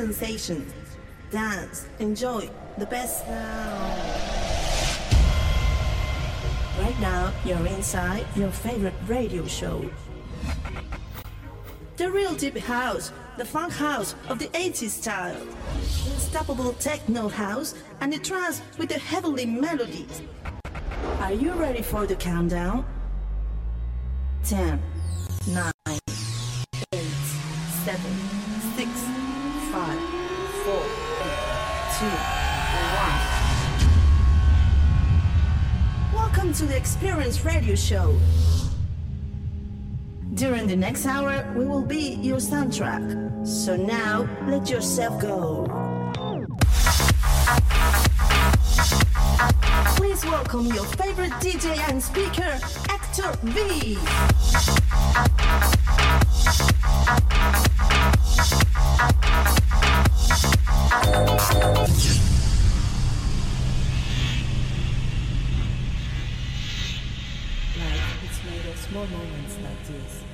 New sensations. Dance. Enjoy the best now. Right now, you're inside your favorite radio show. The real deep house, the funk house of the 80s style. Unstoppable techno house and the trance with the heavenly melodies. Are you ready for the countdown? 10, 9, Experience Radio Show. During the next hour, we will be your soundtrack. So now, let yourself go. Please welcome your favorite DJ and speaker, Actor V is made of small moments like this.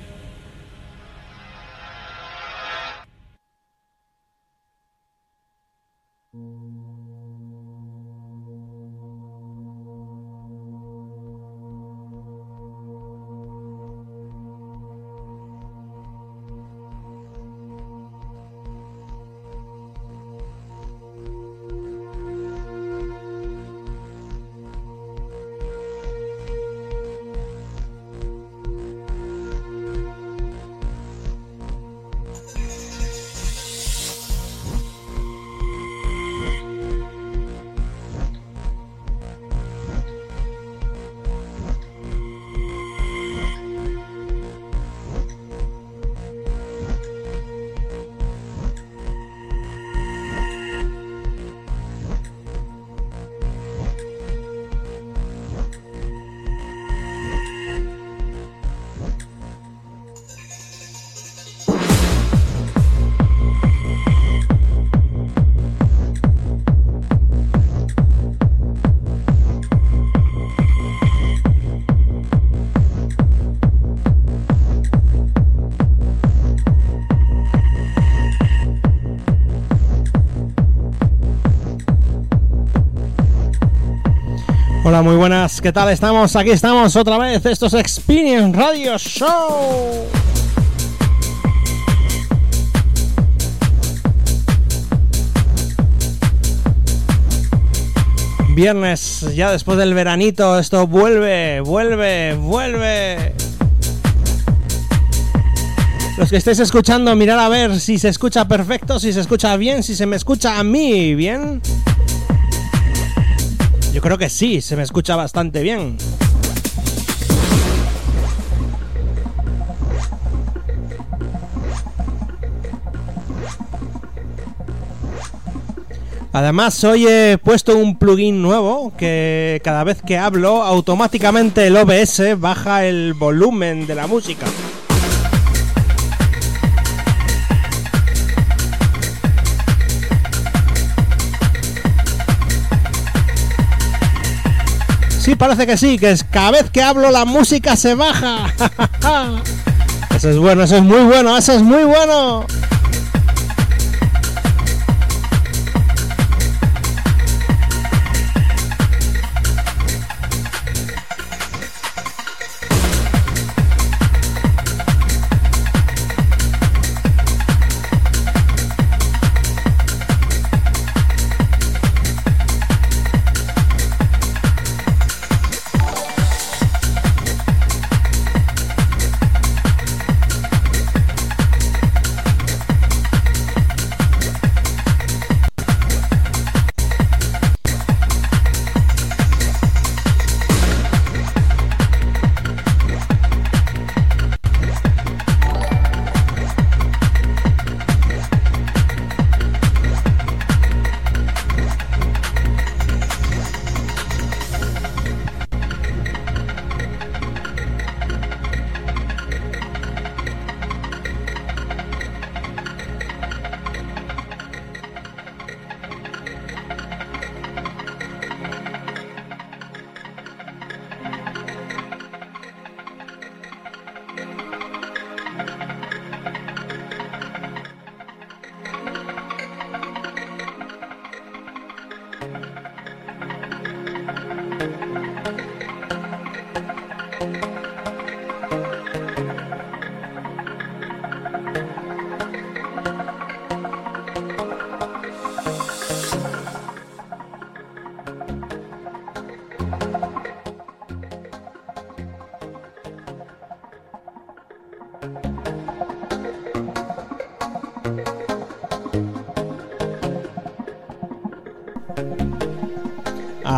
¿Qué tal estamos? Aquí estamos otra vez, esto es Experience Radio Show. Viernes, ya después del veranito, esto vuelve, vuelve, vuelve. Los que estéis escuchando, mirad a ver si se escucha perfecto, si se escucha bien, si se me escucha a mí bien. Creo que sí, se me escucha bastante bien. Además, hoy he puesto un plugin nuevo que cada vez que hablo, automáticamente el OBS baja el volumen de la música. Sí, parece que sí, que es cada vez que hablo la música se baja. eso es bueno, eso es muy bueno, eso es muy bueno.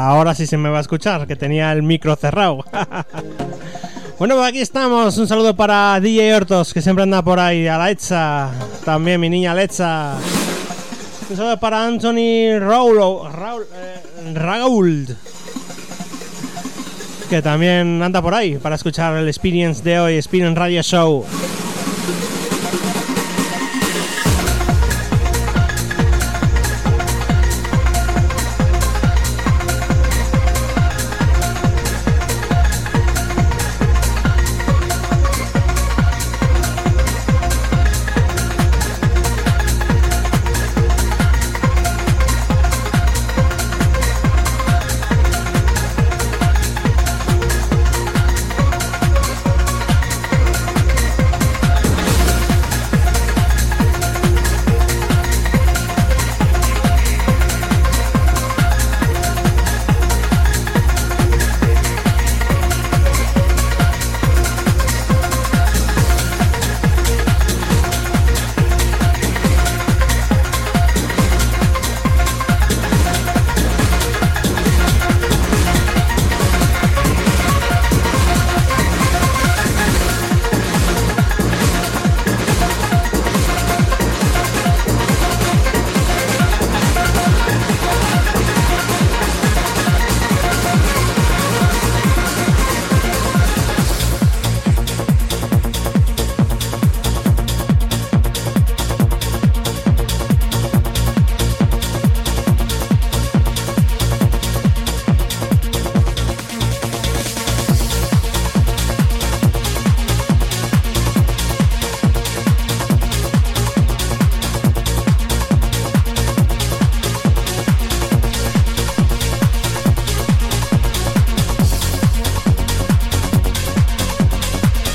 Ahora sí se me va a escuchar, que tenía el micro cerrado. bueno, pues aquí estamos. Un saludo para DJ Hortos, que siempre anda por ahí. A Lecha, también mi niña Lecha. Un saludo para Anthony Raul, Raul eh, que también anda por ahí para escuchar el Experience de hoy, Experience Radio Show.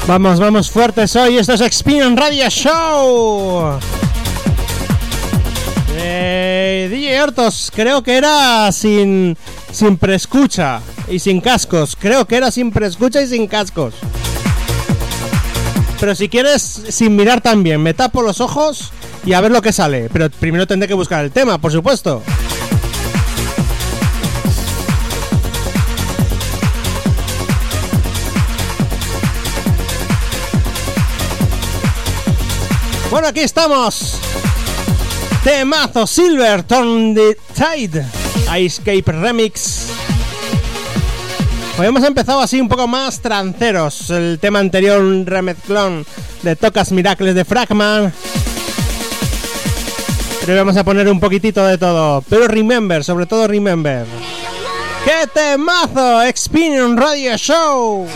Vamos, vamos fuertes hoy. Esto es Experience Radio Show. Eh, DJ Hortos, creo que era sin, sin preescucha y sin cascos. Creo que era sin preescucha y sin cascos. Pero si quieres, sin mirar también, me tapo los ojos y a ver lo que sale. Pero primero tendré que buscar el tema, por supuesto. Bueno, aquí estamos. Temazo Silver, Turn the Tide, Escape Remix. Hoy hemos empezado así un poco más tranceros. El tema anterior, un remezclón de Tocas Miracles de Fragman. Pero vamos a poner un poquitito de todo. Pero remember, sobre todo remember. ¡Qué temazo! Experience Radio Show.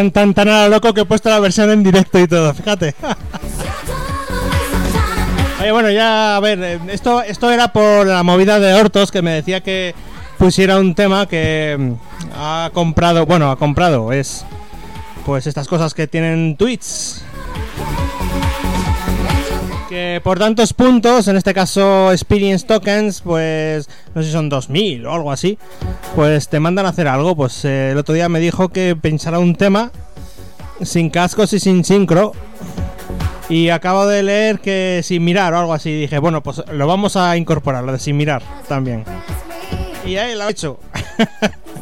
Tan, tan, tan a lo loco que he puesto la versión en directo y todo, fíjate. Oye, bueno, ya, a ver, eh, esto, esto era por la movida de Hortos que me decía que pusiera un tema que mm, ha comprado, bueno, ha comprado, es pues estas cosas que tienen tweets. Que por tantos puntos, en este caso Experience Tokens, pues no sé si son 2000 o algo así, pues te mandan a hacer algo. Pues eh, el otro día me dijo que pensara un tema sin cascos y sin sincro. Y acabo de leer que sin mirar o algo así. Dije, bueno, pues lo vamos a incorporar, lo de sin mirar también. Y ahí lo he hecho.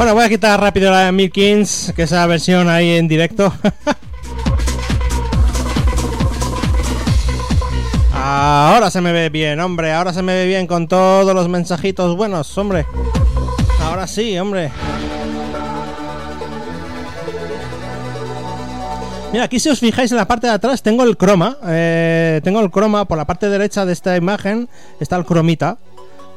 Bueno, voy a quitar rápido la de Milkins, que es la versión ahí en directo. ahora se me ve bien, hombre, ahora se me ve bien con todos los mensajitos buenos, hombre. Ahora sí, hombre. Mira, aquí si os fijáis en la parte de atrás tengo el croma. Eh, tengo el croma por la parte derecha de esta imagen. Está el cromita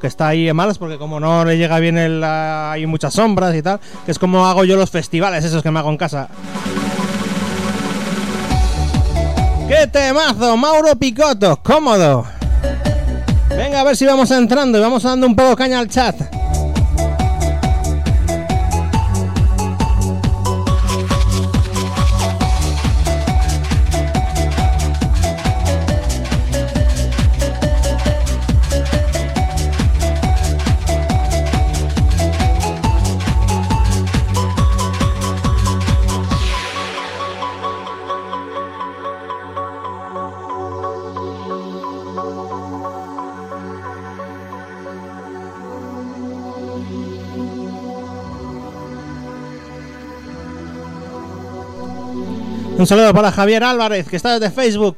que está ahí en malas porque como no le llega bien el, hay muchas sombras y tal, que es como hago yo los festivales esos que me hago en casa. ¡Qué temazo! Mauro Picotto, cómodo. Venga, a ver si vamos entrando y vamos dando un poco caña al chat. Un saludo para Javier Álvarez, que está desde Facebook.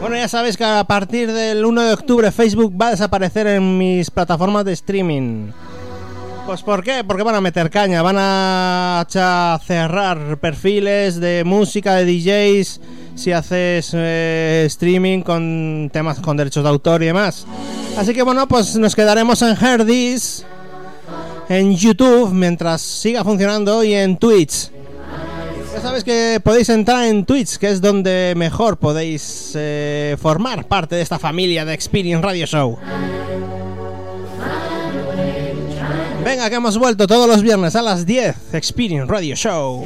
Bueno, ya sabéis que a partir del 1 de octubre Facebook va a desaparecer en mis plataformas de streaming. Pues ¿por qué? Porque van a meter caña, van a cerrar perfiles de música, de DJs, si haces eh, streaming con temas con derechos de autor y demás. Así que bueno, pues nos quedaremos en Herdis, en YouTube, mientras siga funcionando, y en Twitch. Ya sabes que podéis entrar en Twitch, que es donde mejor podéis eh, formar parte de esta familia de Experience Radio Show. Venga, que hemos vuelto todos los viernes a las 10, Experience Radio Show.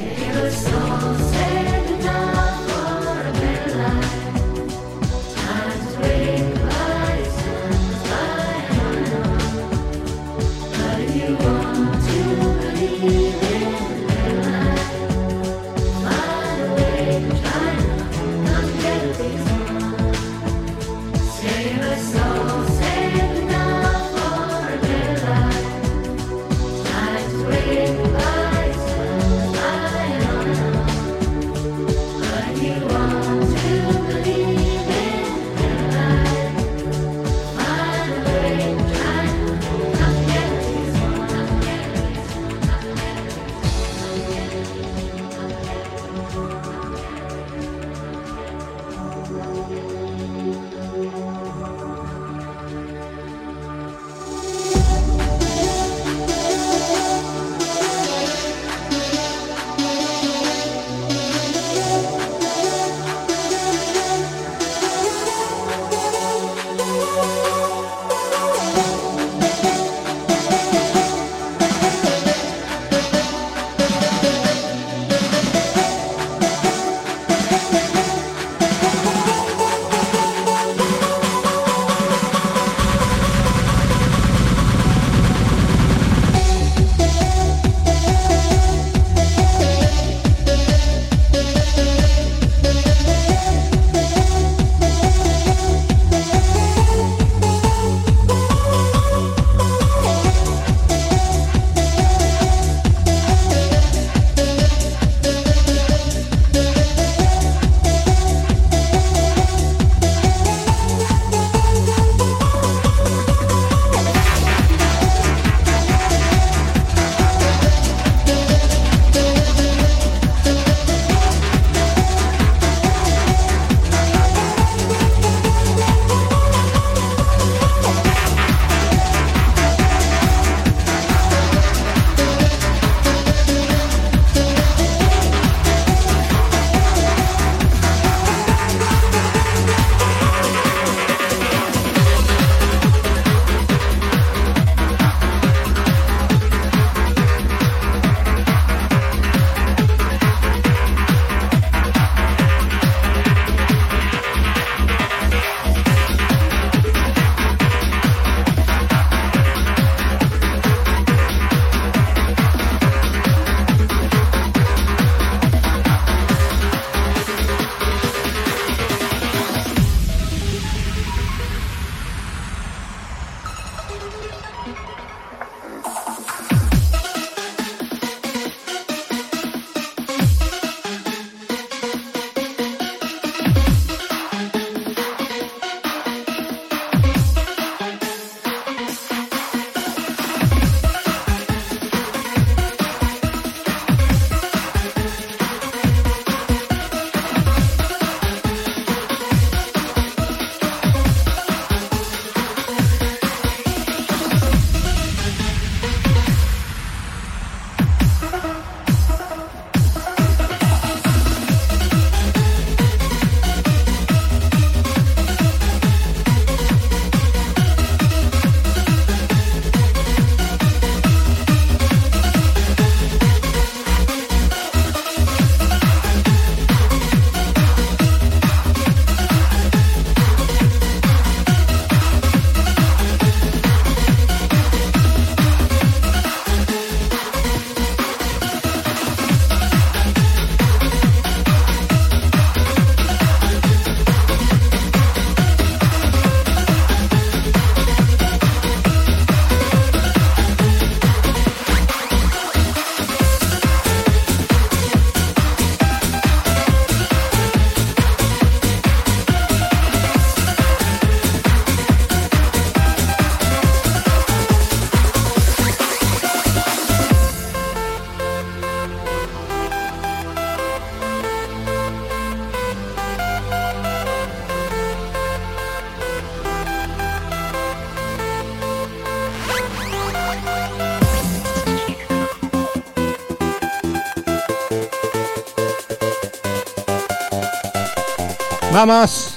Vamos.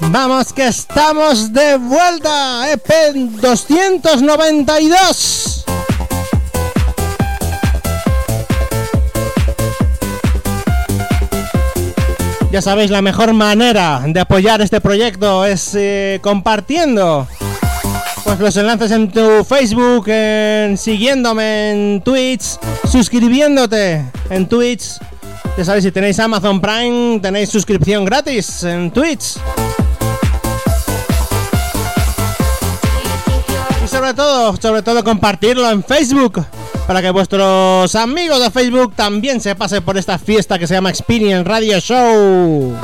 Vamos que estamos de vuelta. EP 292. Ya sabéis, la mejor manera de apoyar este proyecto es eh, compartiendo pues los enlaces en tu Facebook, siguiéndome en Twitch, suscribiéndote en Twitch. Ya sabéis, si tenéis Amazon Prime, tenéis suscripción gratis en Twitch. Y sobre todo, sobre todo compartirlo en Facebook para que vuestros amigos de Facebook también se pasen por esta fiesta que se llama Experience Radio Show.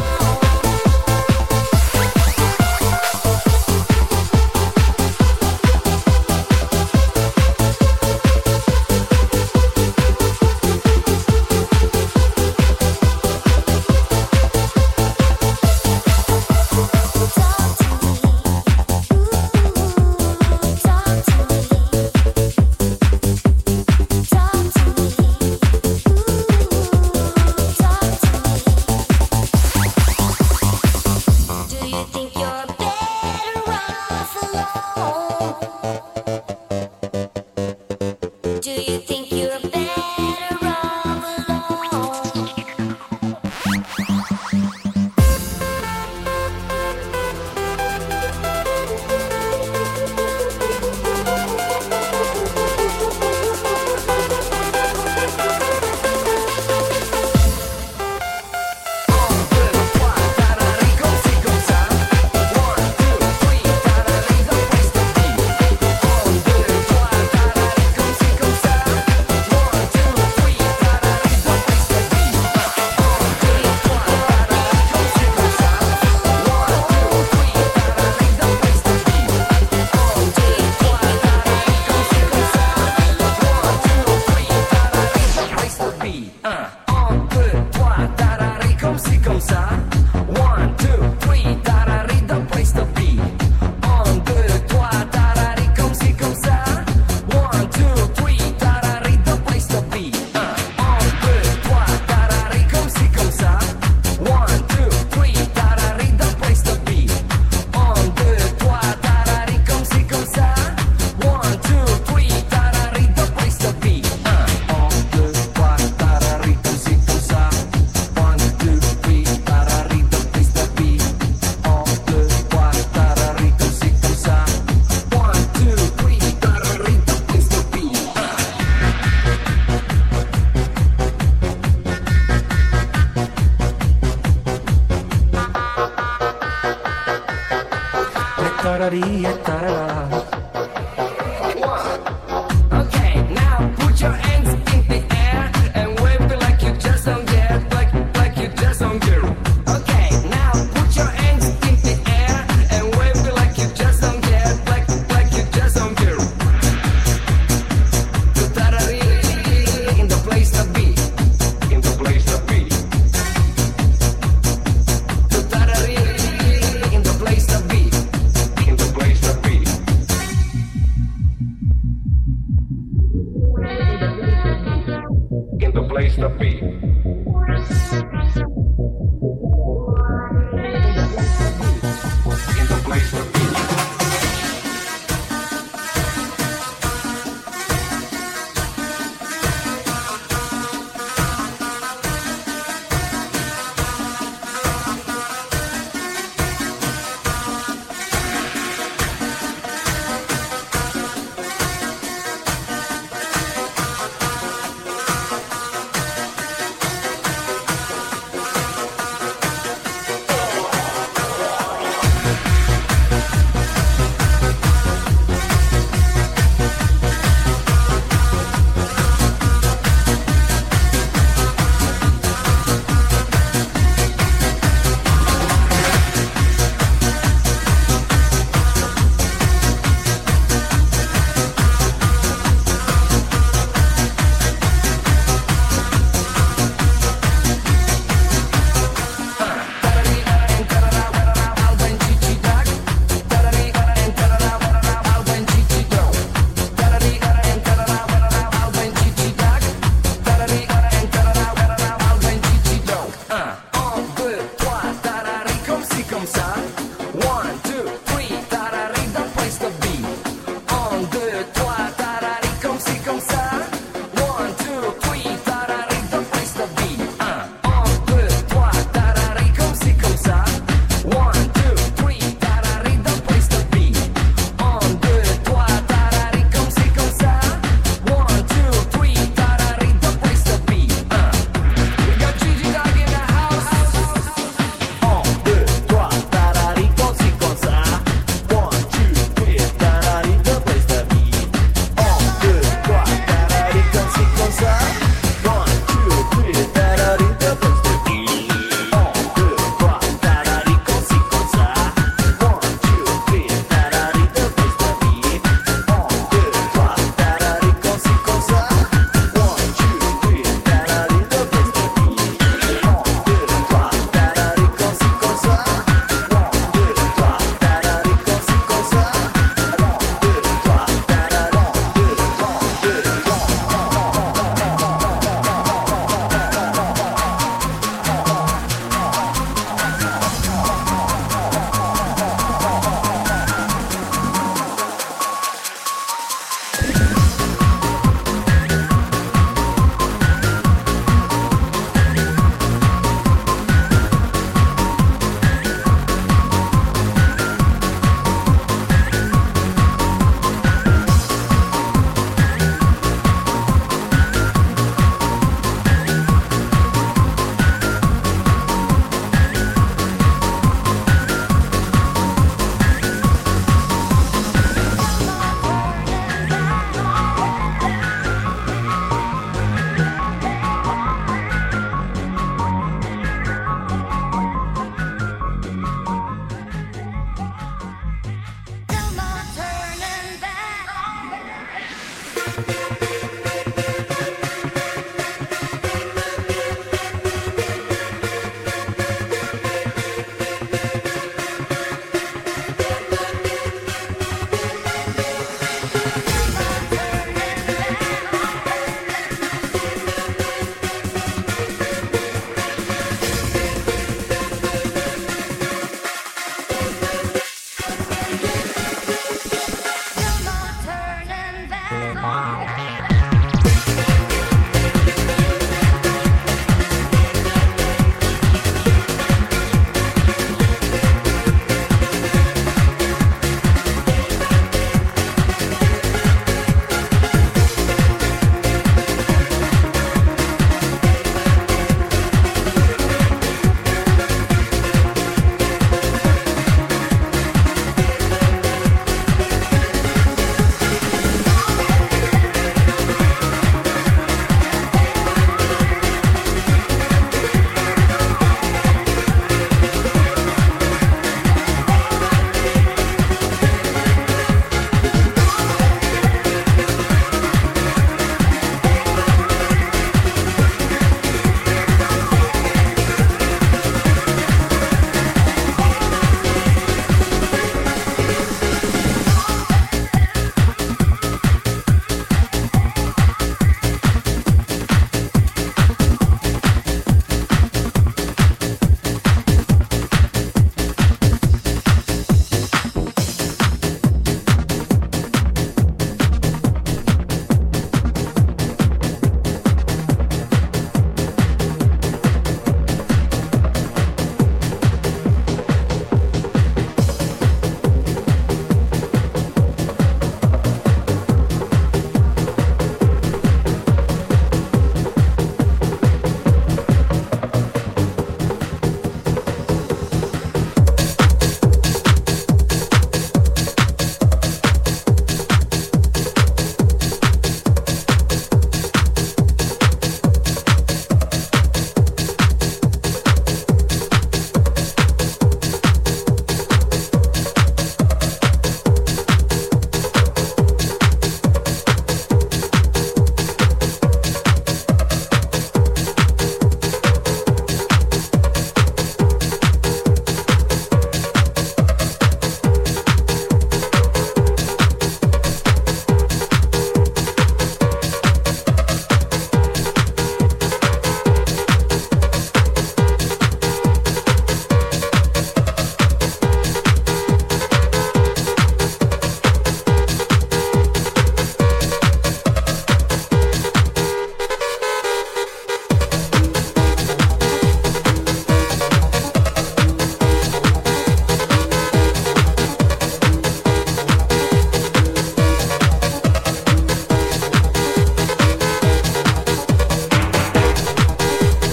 Musa.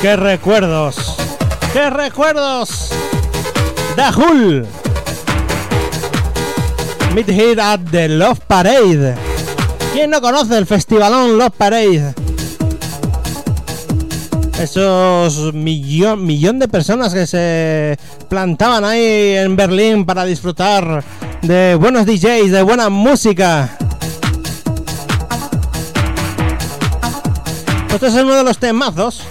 ¡Qué recuerdos! ¡Qué recuerdos! Dahul. Meet here at the Love Parade. ¿Quién no conoce el festivalón Love Parade? Esos millón, millón de personas que se plantaban ahí en Berlín para disfrutar de buenos DJs, de buena música. Este es uno de los temazos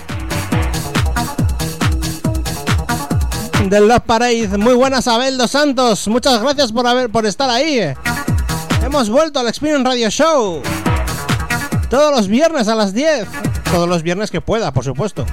del Love Parade. Muy buenas, Abel dos Santos. Muchas gracias por, haber, por estar ahí. Hemos vuelto al Experience Radio Show. Todos los viernes a las 10. Todos los viernes que pueda, por supuesto.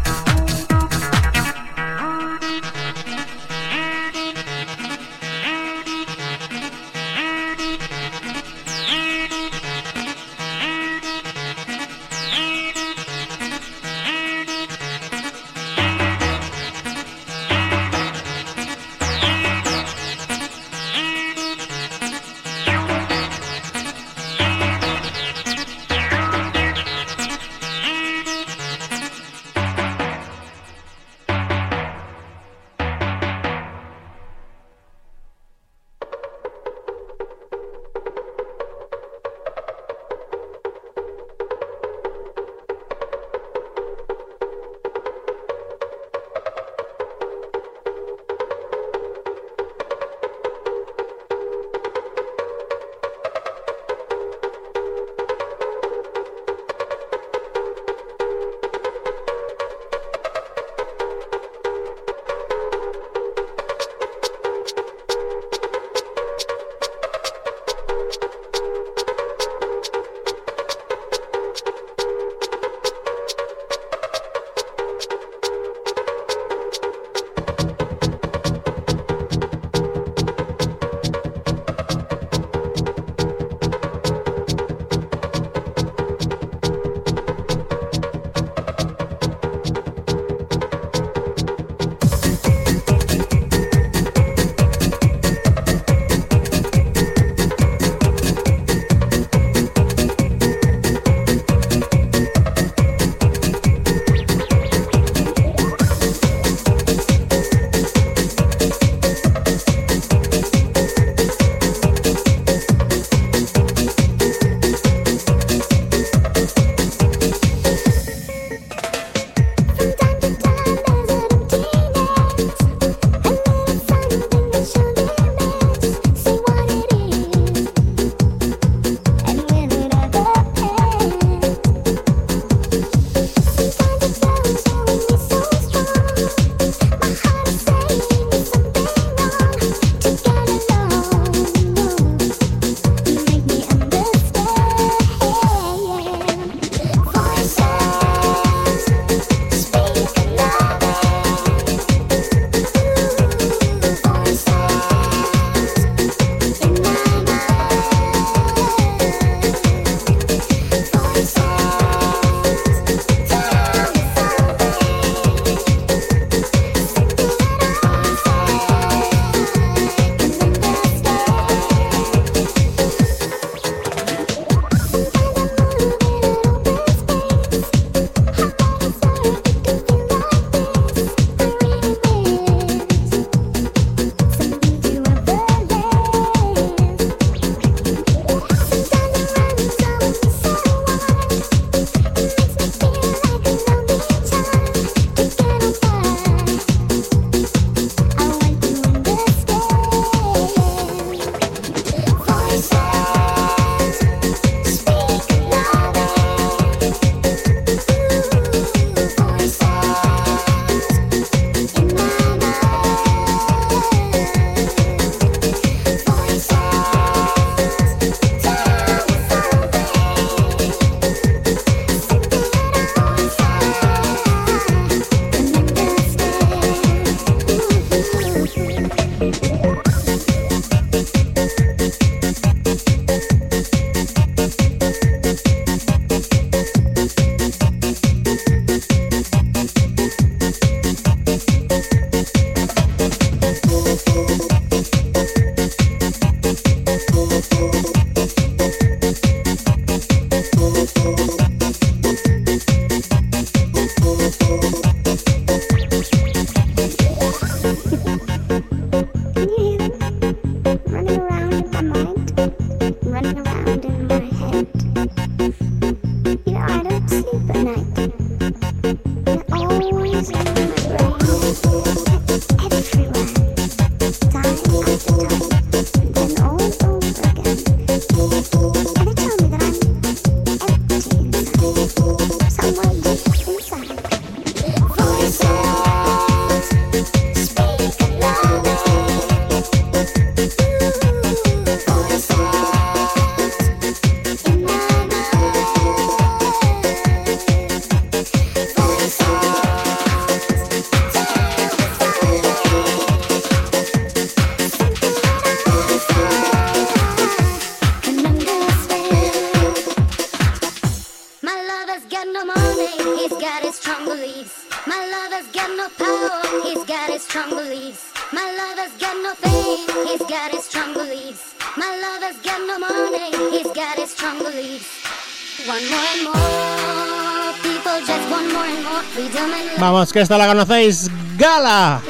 Vamos, que esta la conocéis, Gala.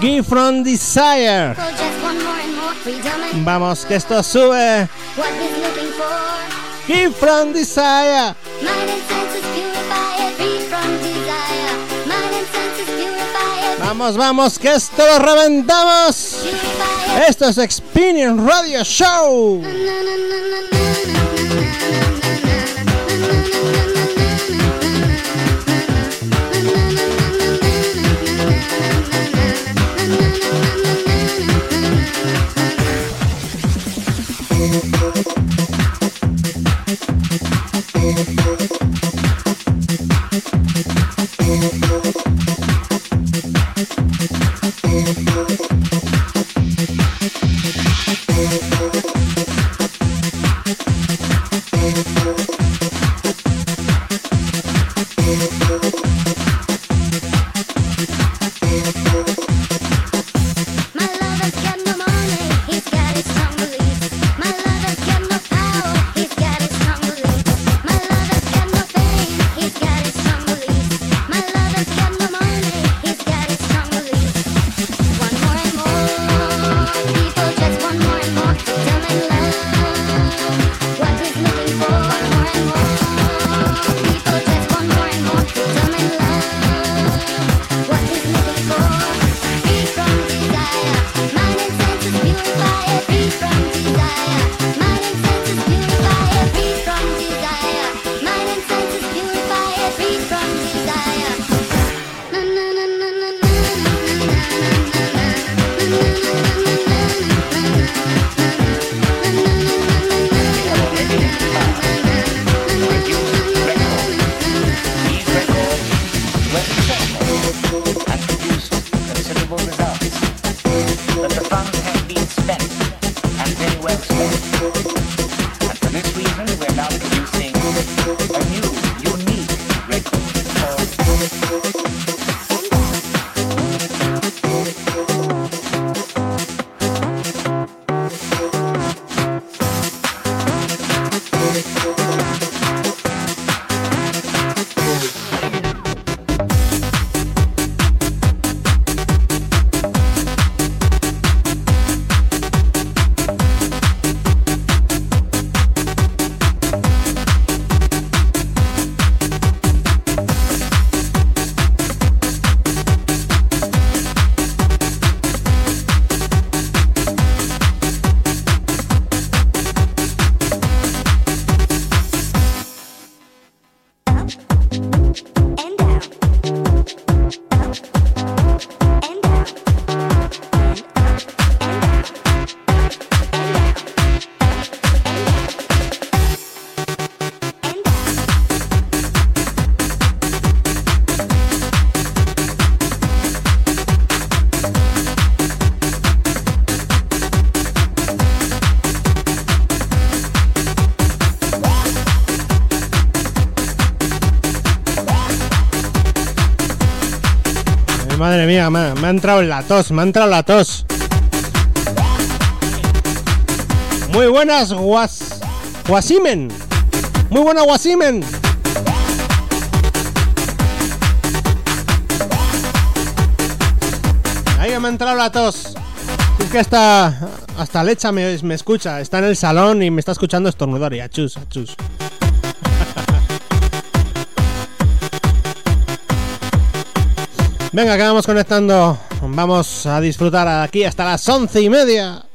Give from Desire. Vamos, que esto sube. Give from Desire. Vamos, vamos, que esto lo reventamos. Esto es Experience Radio Show. Madre mía, me ha entrado en la tos, me ha entrado en la tos. Muy buenas, Guas. Guasimen. Muy buena, Guasimen. Ahí me ha entrado la tos. Es que hasta, hasta Lecha me, me escucha. Está en el salón y me está escuchando estornudar. Y achus, achus. Venga, acabamos conectando. Vamos a disfrutar aquí hasta las once y media.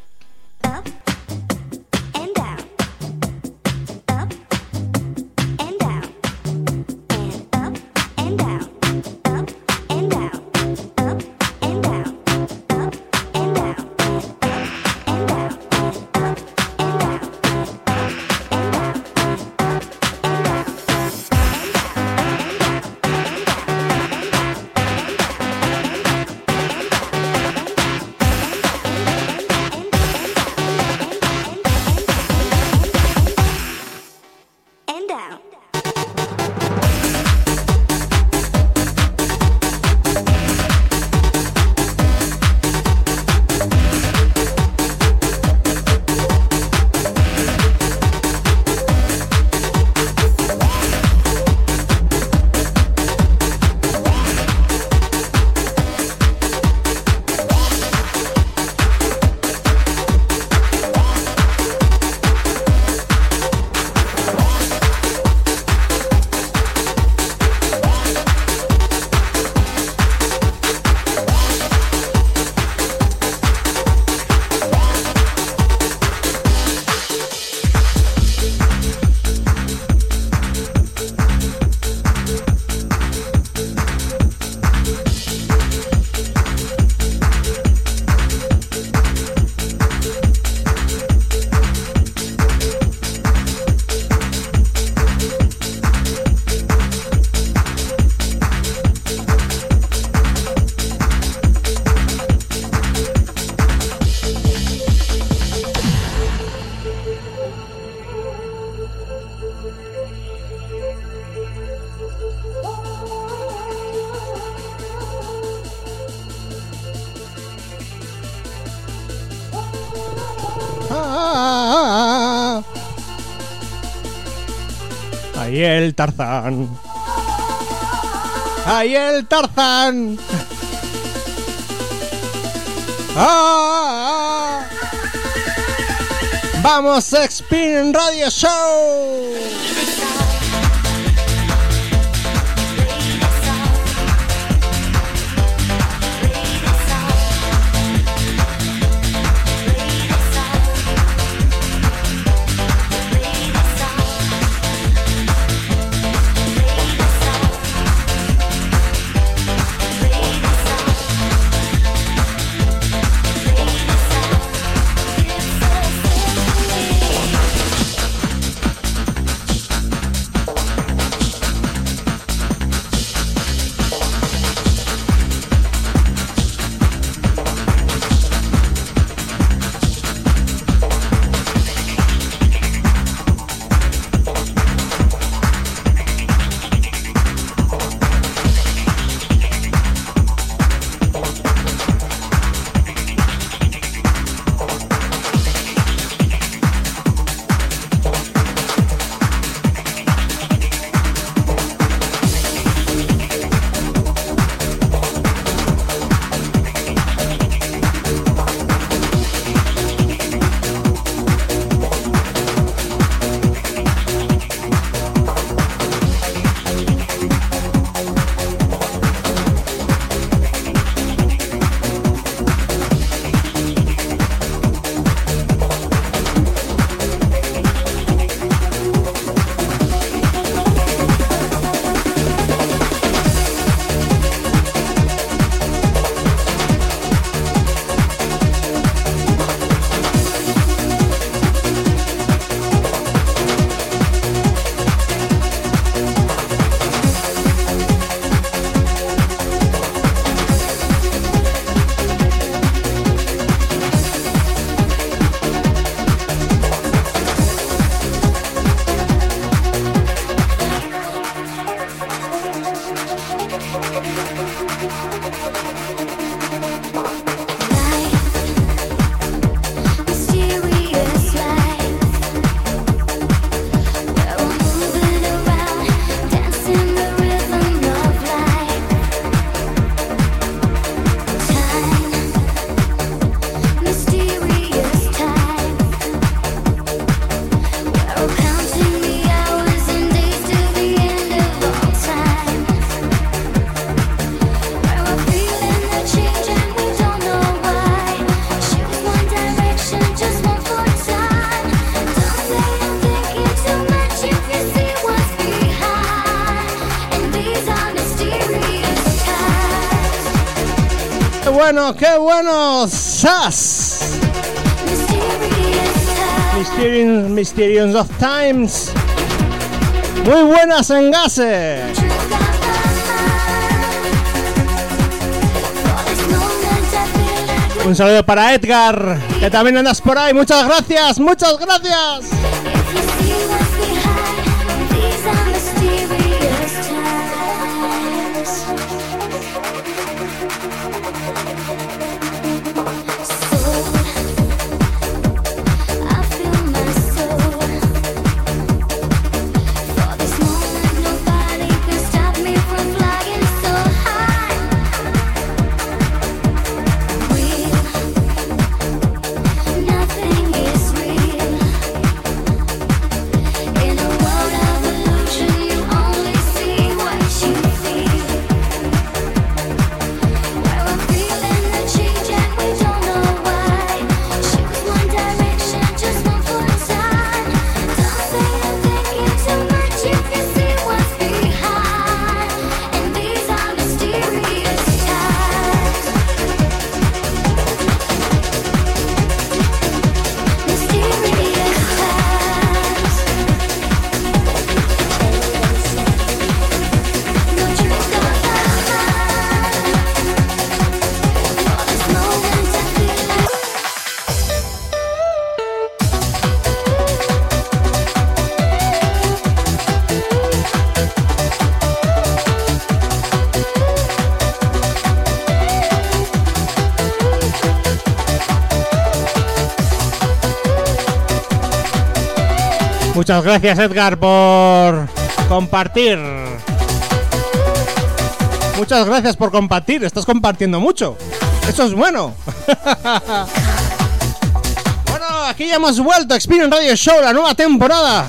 el Tarzán. ¡Ahí el Tarzán! ¡Ah! ¡Vamos, Spin Radio Show! qué bueno. ¡Sas! Mysterious, Mysterious of Times. Muy buenas en engases. Un saludo para Edgar, que también andas por ahí. Muchas gracias, muchas gracias. Muchas gracias Edgar por compartir. Muchas gracias por compartir. Estás compartiendo mucho. Eso es bueno. bueno, aquí ya hemos vuelto. Experience Radio Show, la nueva temporada.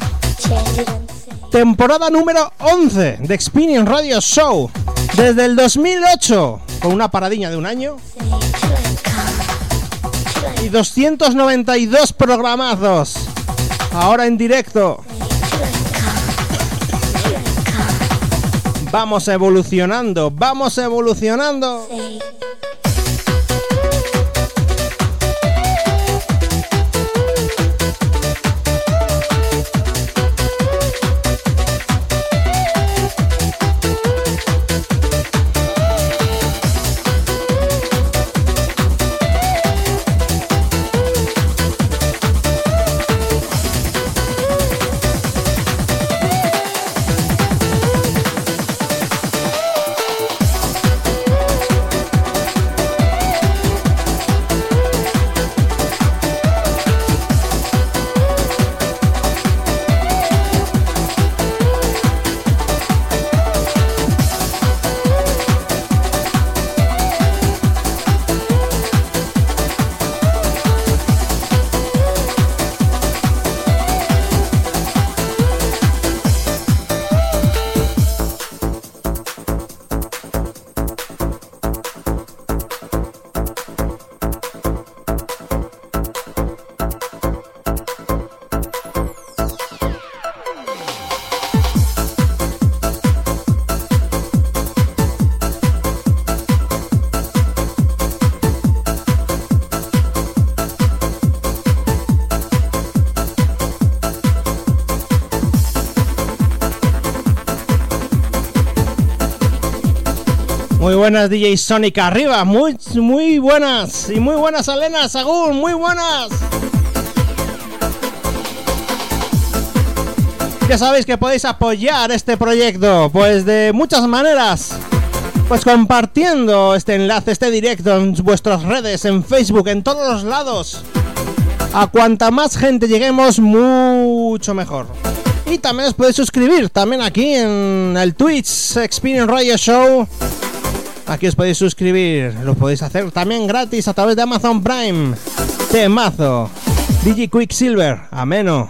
Temporada número 11 de Experience Radio Show. Desde el 2008. Con una paradiña de un año. Y 292 programazos. Ahora en directo. Vamos evolucionando, vamos evolucionando. Buenas DJ Sonic arriba, muy muy buenas y muy buenas Alena Sagún, muy buenas. Ya sabéis que podéis apoyar este proyecto, pues de muchas maneras. Pues compartiendo este enlace, este directo en vuestras redes, en Facebook, en todos los lados. A cuanta más gente lleguemos, mucho mejor. Y también os podéis suscribir, también aquí en el Twitch Experience Radio Show. Aquí os podéis suscribir, lo podéis hacer también gratis a través de Amazon Prime. Temazo. DJ Quicksilver, ameno.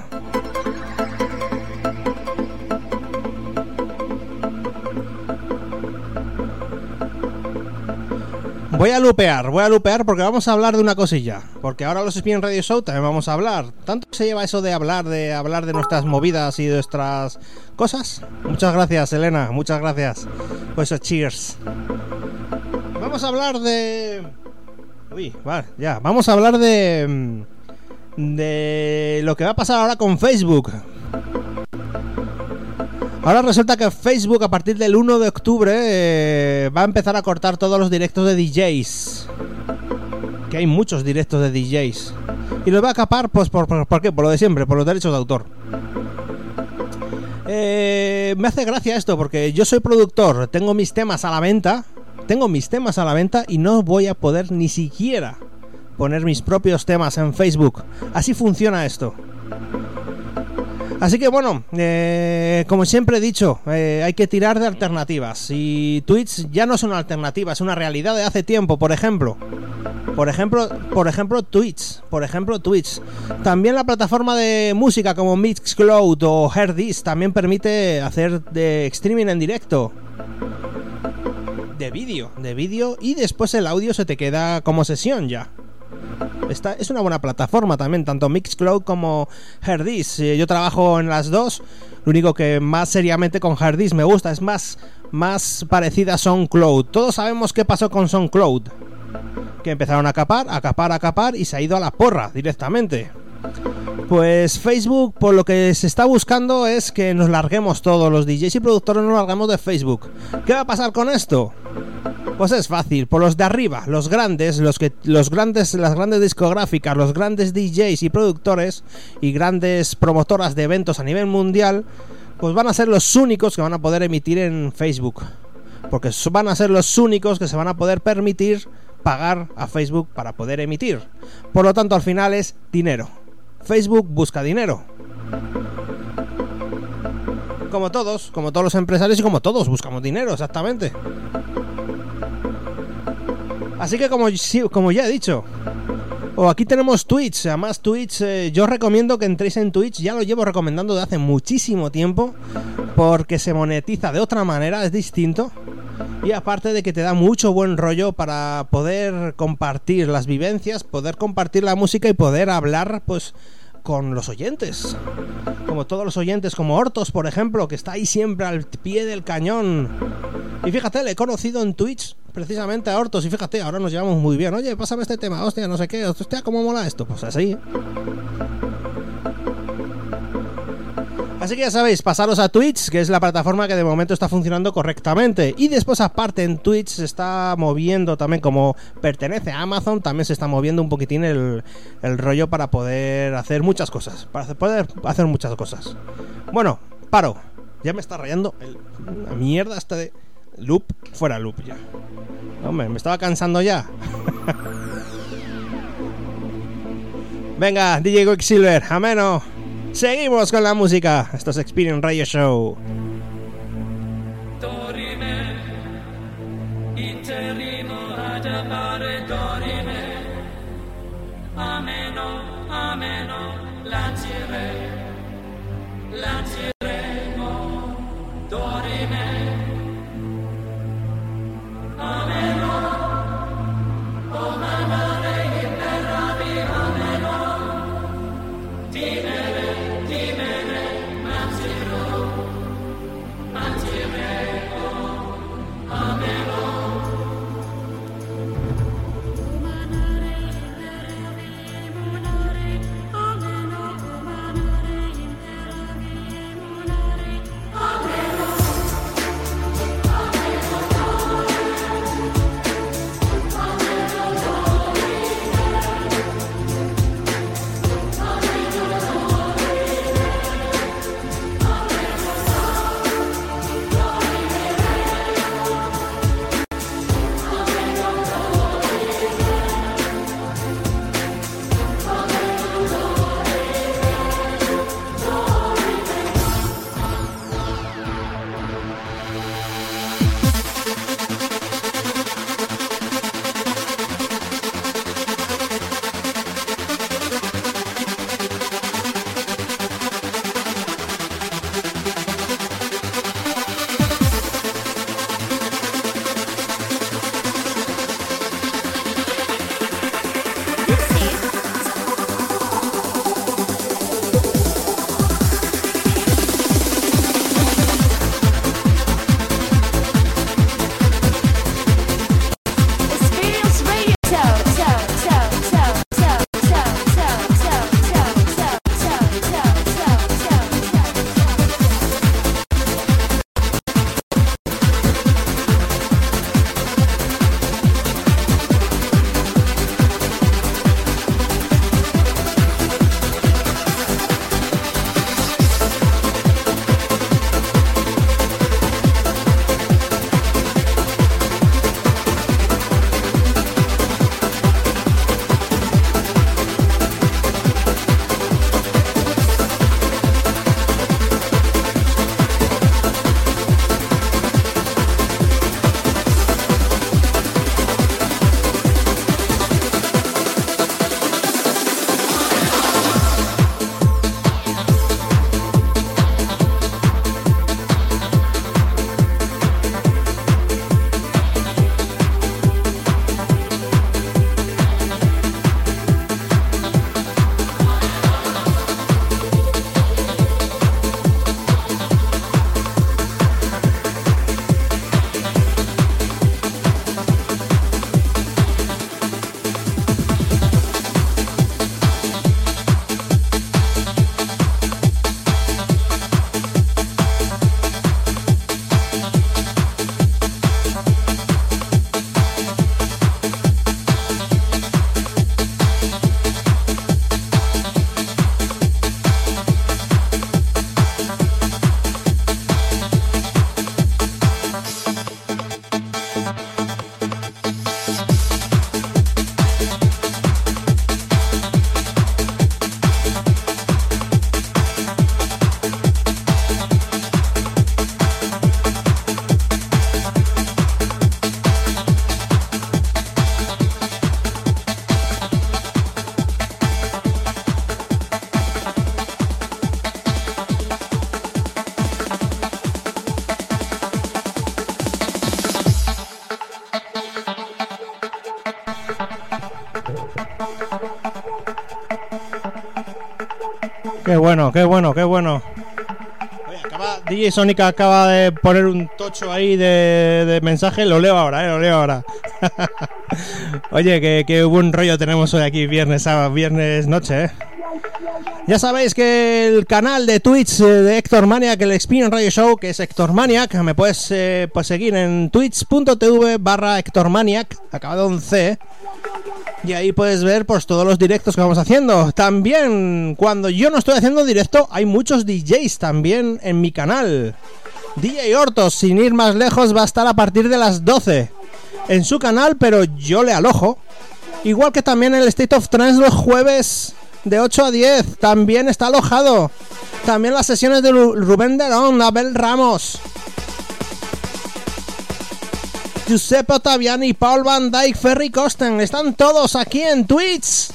Voy a lupear, voy a lupear porque vamos a hablar de una cosilla. Porque ahora los Spin Radio Show también vamos a hablar. ¿Tanto se lleva eso de hablar, de hablar de nuestras movidas y de nuestras cosas? Muchas gracias, Elena, muchas gracias. Pues cheers. Vamos a hablar de. Uy, vale, ya. Vamos a hablar de. De lo que va a pasar ahora con Facebook. Ahora resulta que Facebook a partir del 1 de octubre eh, va a empezar a cortar todos los directos de DJs. Que hay muchos directos de DJs. Y los va a capar, pues, por, por, ¿por qué? Por lo de siempre, por los derechos de autor. Eh, me hace gracia esto porque yo soy productor, tengo mis temas a la venta, tengo mis temas a la venta y no voy a poder ni siquiera poner mis propios temas en Facebook. Así funciona esto. Así que bueno, eh, como siempre he dicho, eh, hay que tirar de alternativas. Y Twitch ya no es una alternativa, es una realidad de hace tiempo, por ejemplo. Por ejemplo, por ejemplo Twitch, por ejemplo Twitch. También la plataforma de música como Mixcloud o Herdis también permite hacer de streaming en directo. De vídeo, de vídeo y después el audio se te queda como sesión ya. Esta es una buena plataforma también, tanto Mixcloud como Herdis. Eh, Yo trabajo en las dos. Lo único que más seriamente con Herdis me gusta es más, más parecida a SoundCloud. Todos sabemos qué pasó con SoundCloud. Que empezaron a capar, a capar, a capar y se ha ido a la porra directamente. Pues Facebook, por lo que se está buscando es que nos larguemos todos los DJs y productores nos larguemos de Facebook. ¿Qué va a pasar con esto? Pues es fácil, por los de arriba, los grandes, los que los grandes las grandes discográficas, los grandes DJs y productores y grandes promotoras de eventos a nivel mundial, pues van a ser los únicos que van a poder emitir en Facebook. Porque van a ser los únicos que se van a poder permitir pagar a Facebook para poder emitir. Por lo tanto, al final es dinero. Facebook busca dinero. como todos, como todos los empresarios y como todos, buscamos dinero, exactamente. Así que como, como ya he dicho, o aquí tenemos Twitch, además Twitch, eh, yo recomiendo que entréis en Twitch, ya lo llevo recomendando de hace muchísimo tiempo, porque se monetiza de otra manera, es distinto. Y aparte de que te da mucho buen rollo para poder compartir las vivencias, poder compartir la música y poder hablar, pues con los oyentes. Como todos los oyentes, como Hortos, por ejemplo, que está ahí siempre al pie del cañón. Y fíjate, le he conocido en Twitch precisamente a Hortos y fíjate, ahora nos llevamos muy bien. Oye, pásame este tema, hostia, no sé qué, hostia, cómo mola esto. Pues así. Así que ya sabéis, pasaros a Twitch, que es la plataforma que de momento está funcionando correctamente. Y después, aparte, en Twitch se está moviendo también, como pertenece a Amazon, también se está moviendo un poquitín el, el rollo para poder hacer muchas cosas. Para poder hacer muchas cosas. Bueno, paro. Ya me está rayando el, la mierda esta de loop. Fuera loop ya. Hombre, me estaba cansando ya. Venga, DJ Quicksilver, ameno. Seguimos con la música. Esto es Experience Radio Show. Dorime, interrimo ad amare dorime. Qué bueno, qué bueno. Oye, acaba- DJ Sónica acaba de poner un tocho ahí de, de mensaje, lo leo ahora, eh, lo leo ahora. Oye, qué, qué buen rollo tenemos hoy aquí, viernes, sábado, viernes noche, eh. Ya sabéis que el canal de Twitch eh, de Héctor Maniac, el Experience Radio Show, que es Héctor Maniac, me puedes eh, pues seguir en twitch.tv barra Héctor Maniac, acabado en C. Y ahí puedes ver pues todos los directos que vamos haciendo. También cuando yo no estoy haciendo directo, hay muchos DJs también en mi canal. DJ Hortos, sin ir más lejos, va a estar a partir de las 12 en su canal, pero yo le alojo. Igual que también el State of Trance los jueves de 8 a 10, también está alojado. También las sesiones de Rubén Derón, Abel Ramos. Giuseppe Ottaviani, Paul Van Dyke, Ferry Costen, están todos aquí en Twitch.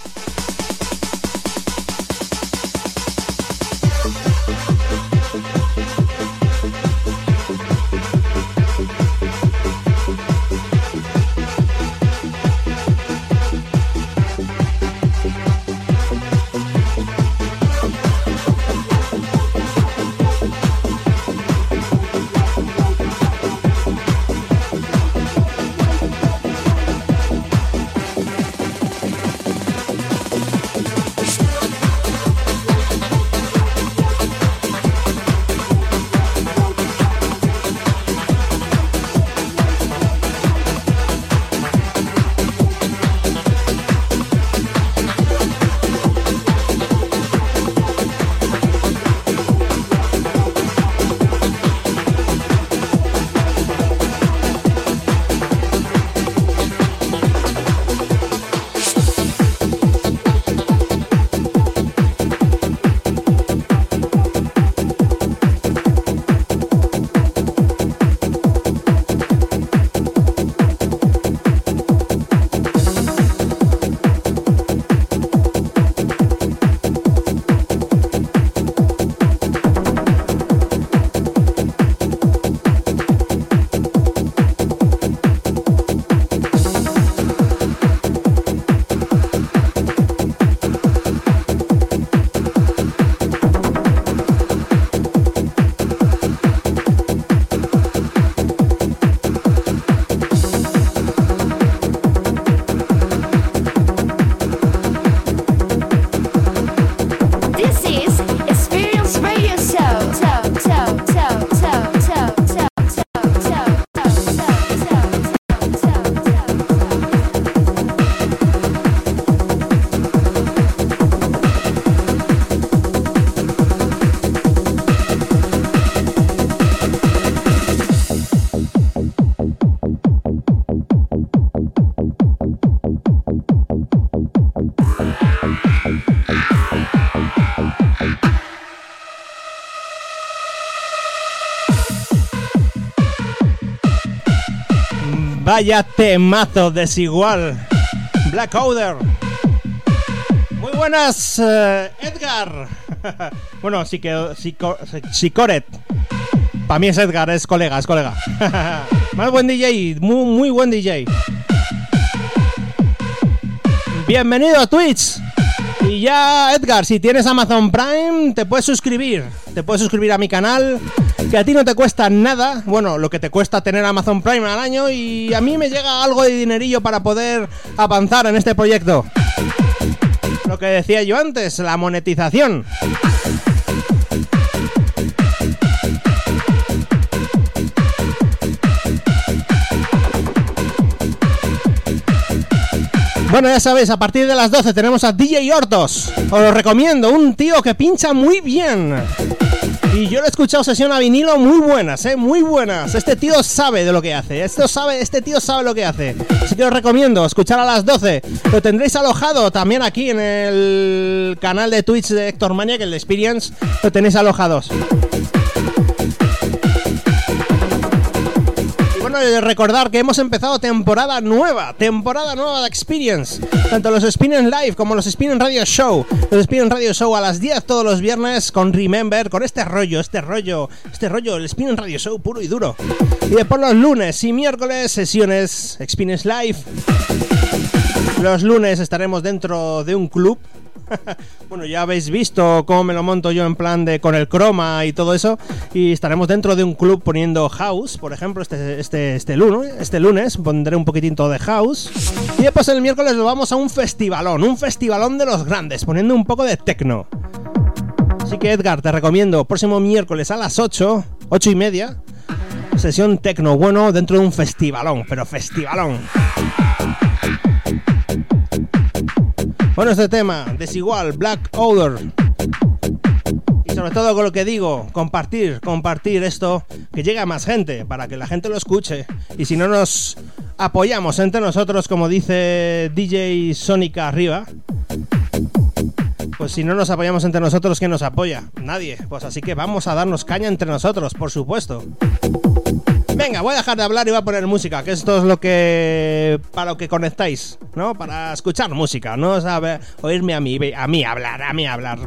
Vaya temazo desigual. Black Outer. Muy buenas, eh, Edgar. bueno, sí que Sicoret. Para mí es Edgar, es colega, es colega. Más buen DJ, muy, muy buen DJ. Bienvenido a Twitch. Y ya, Edgar, si tienes Amazon Prime, te puedes suscribir. Te puedes suscribir a mi canal, que a ti no te cuesta nada. Bueno, lo que te cuesta tener Amazon Prime al año y a mí me llega algo de dinerillo para poder avanzar en este proyecto. Lo que decía yo antes, la monetización. Bueno, ya sabéis, a partir de las 12 tenemos a DJ Hortos. Os lo recomiendo, un tío que pincha muy bien. Y yo le he escuchado sesión a vinilo muy buenas, eh, muy buenas. Este tío sabe de lo que hace. Esto sabe, este tío sabe lo que hace. Así que os recomiendo escuchar a las 12. Lo tendréis alojado también aquí en el canal de Twitch de Héctor Maniac, el de Experience. Lo tenéis alojados. Bueno, recordar que hemos empezado temporada nueva, temporada nueva de Experience. Tanto los Experience Live como los Experience Radio Show. Los Experience Radio Show a las 10 todos los viernes con Remember, con este rollo, este rollo, este rollo, el Experience Radio Show puro y duro. Y después los lunes y miércoles sesiones Experience Live. Los lunes estaremos dentro de un club bueno, ya habéis visto cómo me lo monto yo en plan de con el croma y todo eso. Y estaremos dentro de un club poniendo house, por ejemplo, este, este, este, lunes, este lunes pondré un poquitito de house. Y después el miércoles lo vamos a un festivalón, un festivalón de los grandes, poniendo un poco de techno. Así que Edgar, te recomiendo, próximo miércoles a las 8, 8 y media, sesión techno bueno dentro de un festivalón, pero festivalón. Bueno, este tema, desigual, Black Odor. Y sobre todo con lo que digo, compartir, compartir esto, que llegue a más gente, para que la gente lo escuche. Y si no nos apoyamos entre nosotros, como dice DJ Sónica arriba, pues si no nos apoyamos entre nosotros, ¿quién nos apoya? Nadie. Pues así que vamos a darnos caña entre nosotros, por supuesto. Venga, voy a dejar de hablar y voy a poner música, que esto es lo que. para lo que conectáis, ¿no? Para escuchar música, no saber oírme a mí, a mí hablar, a mí hablar.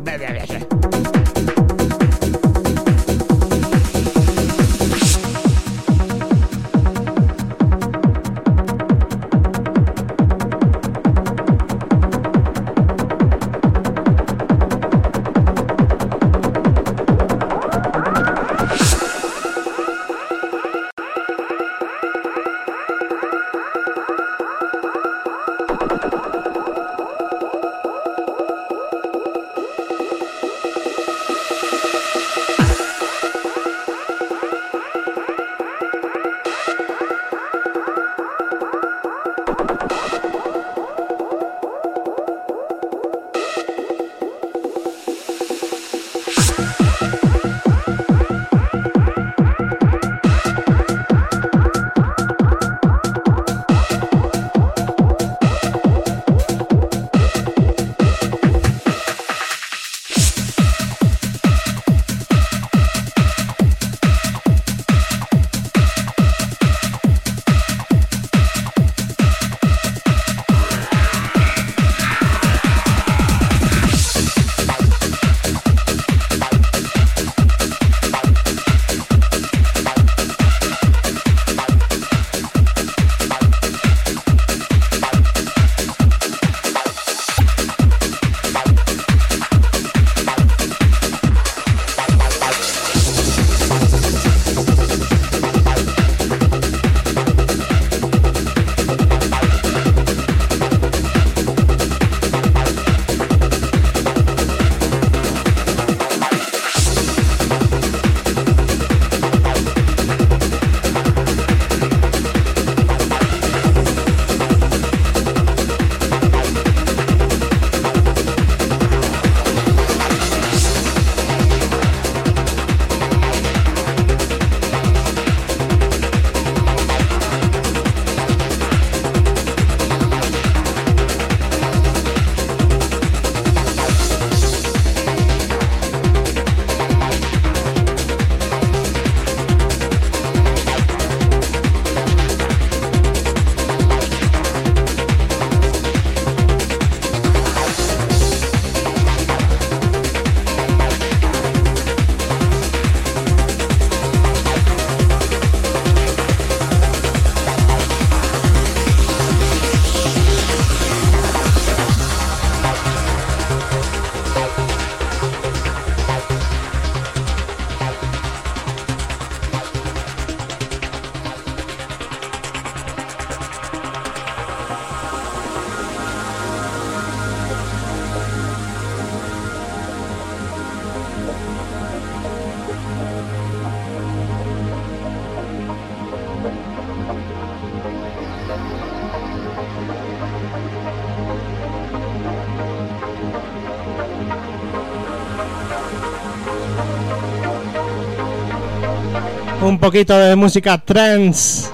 Poquito de música trance.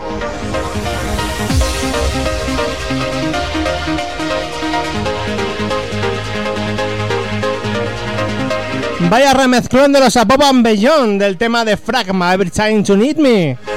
Vaya remezclón de los Above and Beyond del tema de Fragma, Every Time to Need Me.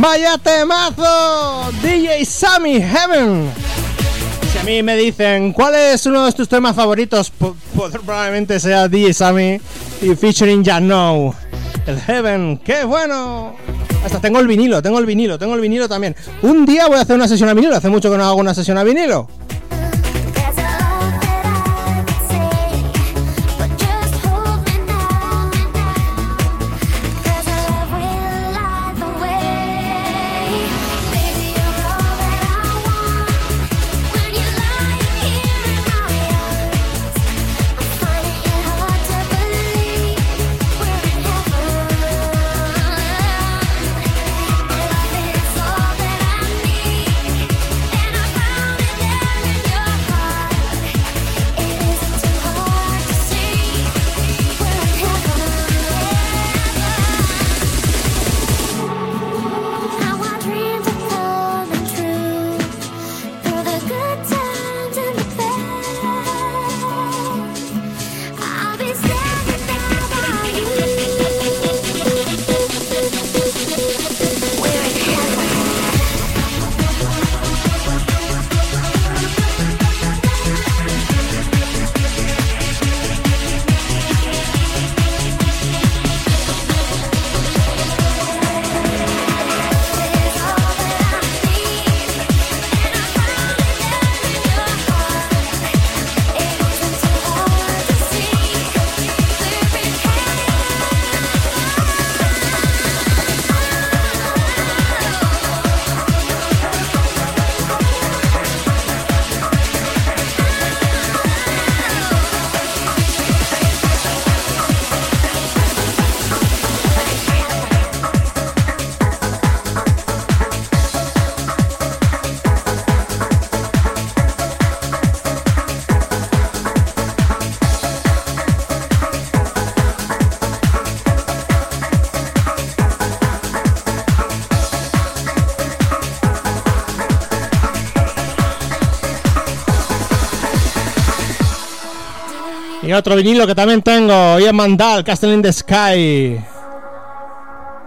Vaya temazo, DJ Sammy Heaven. Si a mí me dicen cuál es uno de tus temas favoritos, po- probablemente sea DJ Sammy y featuring Ya Know. El Heaven, qué bueno. Hasta tengo el vinilo, tengo el vinilo, tengo el vinilo también. Un día voy a hacer una sesión a vinilo, hace mucho que no hago una sesión a vinilo. Y otro vinilo que también tengo, Ian Mandal, Castle in the Sky.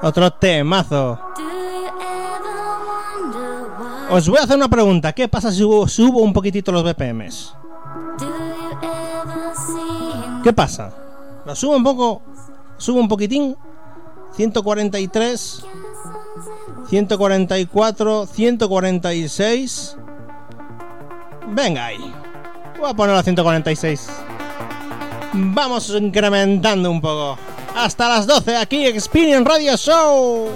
Otro temazo. Os voy a hacer una pregunta. ¿Qué pasa si subo, subo un poquitito los BPMs? ¿Qué pasa? Lo subo un poco, subo un poquitín. 143, 144, 146. Venga ahí. Voy a ponerlo a 146. Vamos incrementando un poco. Hasta las 12 aquí Experience Radio Show.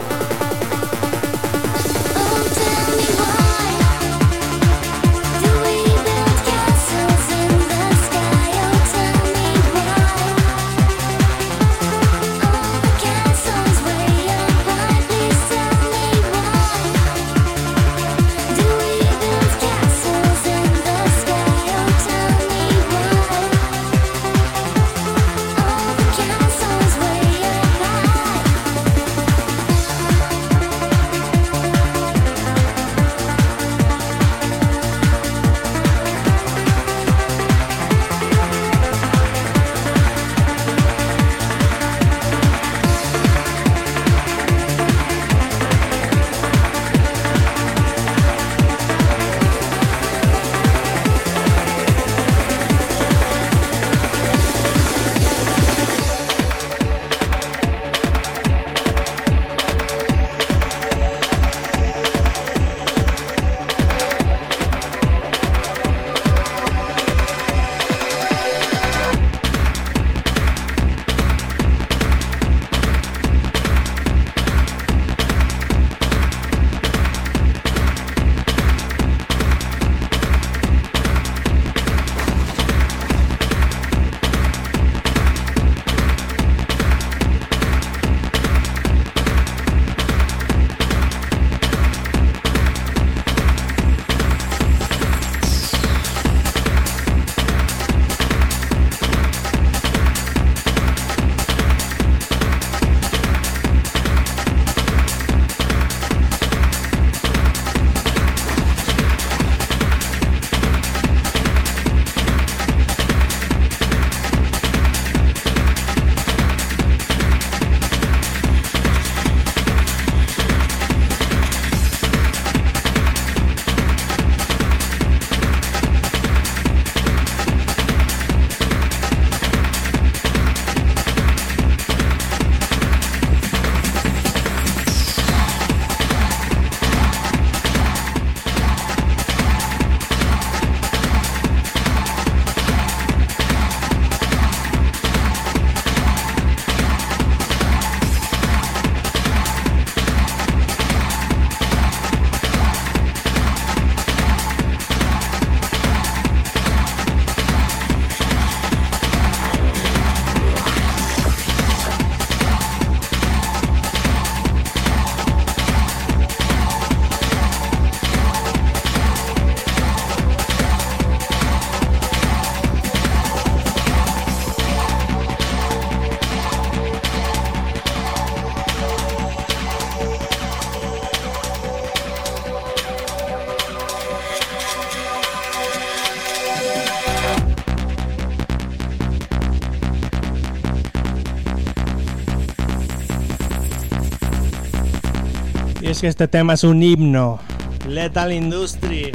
Que este tema es un himno. Lethal Industry.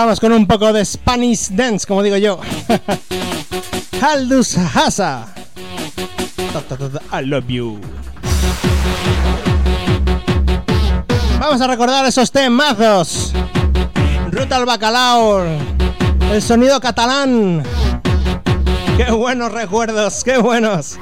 Vamos con un poco de Spanish Dance, como digo yo. Aldous ta, I love you. Vamos a recordar esos temazos. Ruta al bacalao. El sonido catalán. Qué buenos recuerdos, qué buenos.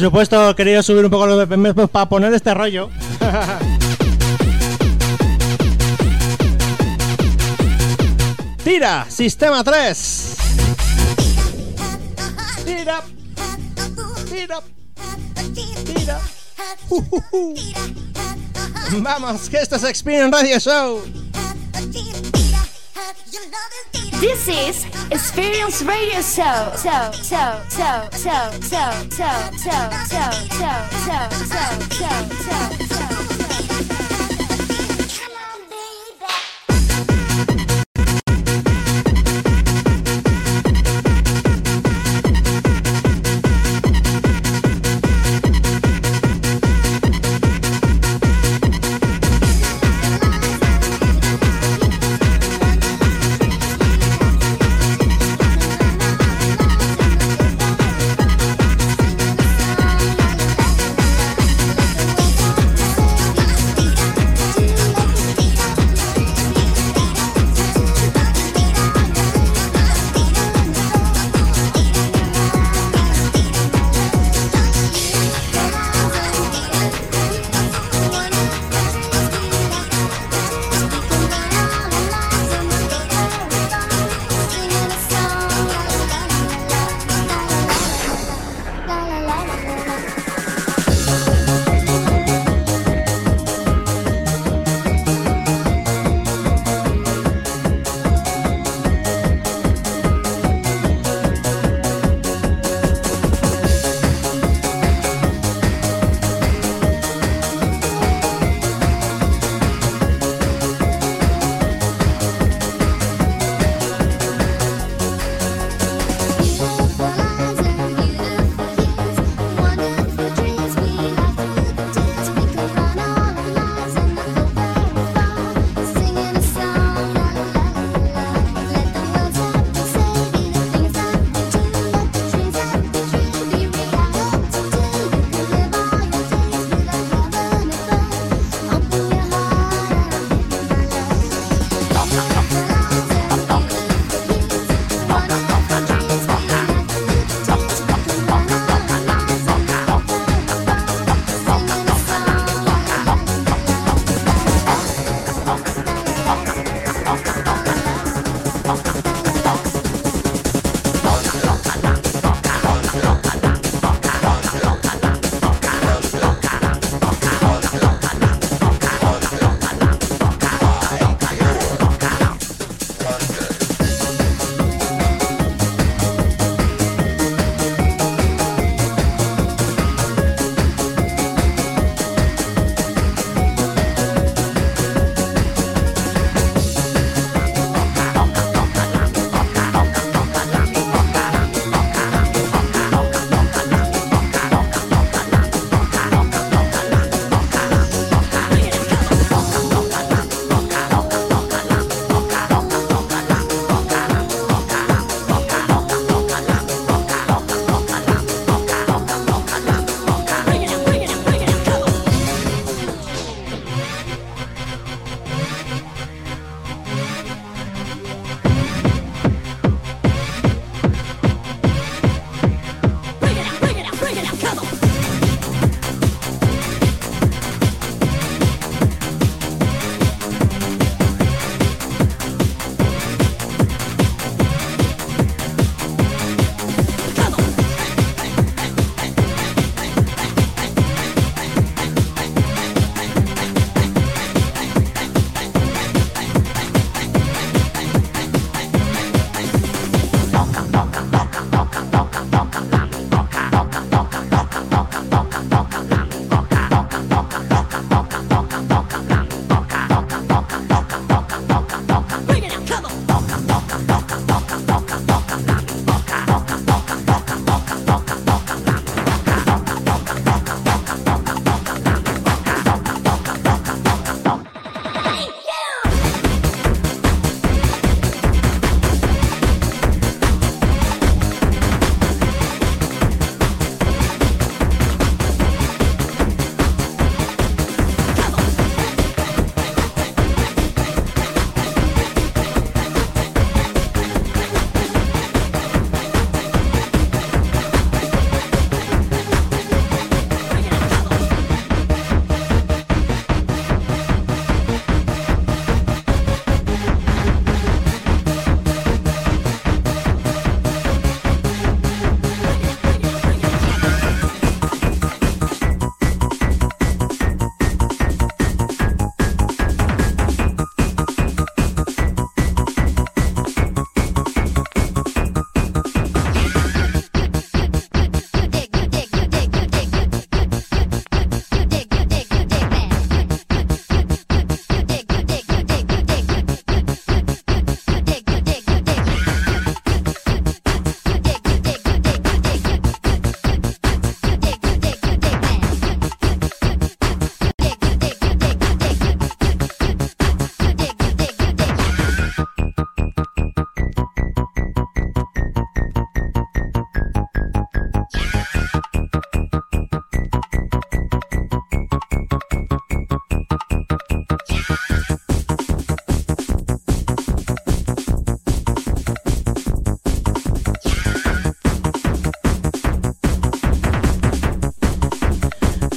Supuesto, querido subir un poco los BPM pues, para poner este rollo. Tira, sistema 3. Tira, tira, tira. Uh. Vamos, que esto es Experience Radio Show. This is Experience Radio Show. So, so, so, so, so, so, so, so, so, so, so, so, so, so,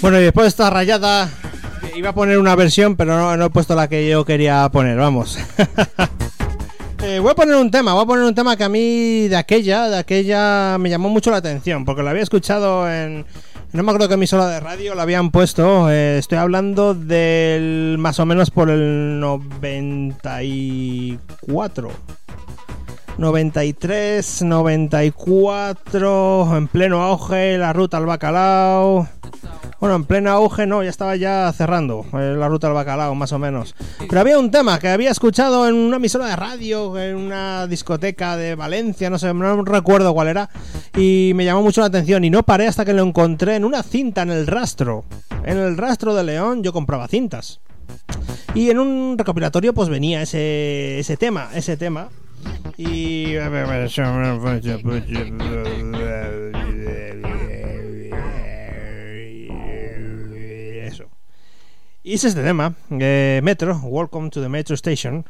Bueno, y después de esta rayada, iba a poner una versión, pero no, he puesto la que yo quería poner, vamos. Eh, voy a poner un tema, voy a poner un tema que a mí de aquella, de aquella me llamó mucho la atención, porque lo había escuchado en... No me acuerdo qué emisora de radio lo habían puesto, eh, estoy hablando del más o menos por el 94. 93, 94, en pleno auge, la ruta al bacalao. Bueno, en pleno auge no, ya estaba ya cerrando eh, la ruta al bacalao, más o menos. Pero había un tema que había escuchado en una emisora de radio, en una discoteca de Valencia, no sé, no recuerdo cuál era, y me llamó mucho la atención y no paré hasta que lo encontré en una cinta en el rastro. En el rastro de León yo compraba cintas. Y en un recopilatorio pues venía ese, ese tema, ese tema. Y... Y es este tema, eh, Metro, Welcome to the Metro Station.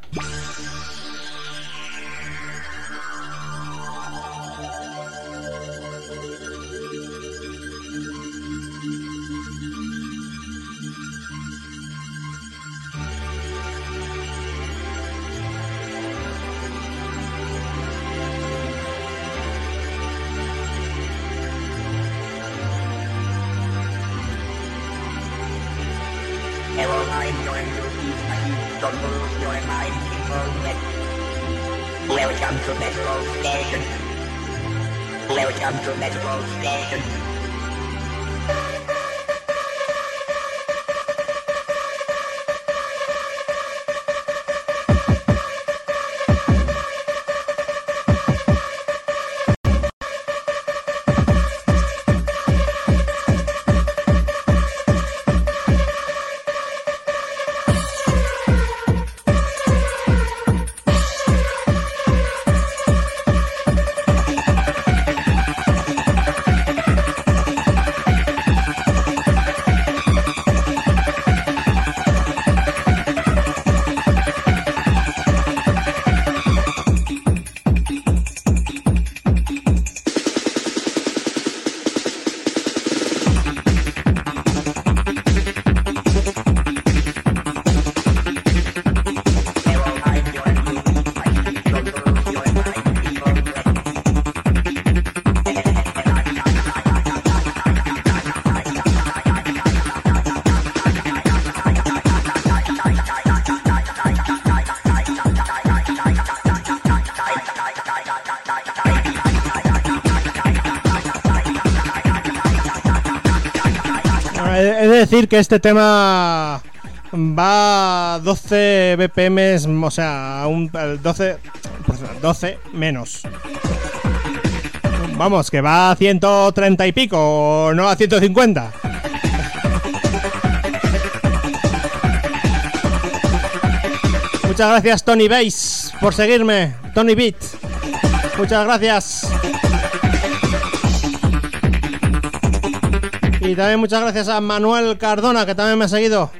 Que este tema va a 12 BPM, o sea, un al 12, pues, 12 menos. Vamos, que va a 130 y pico, no a 150. Muchas gracias Tony Bass por seguirme, Tony Beat. Muchas gracias. Y también muchas gracias a Manuel Cardona, que también me ha seguido.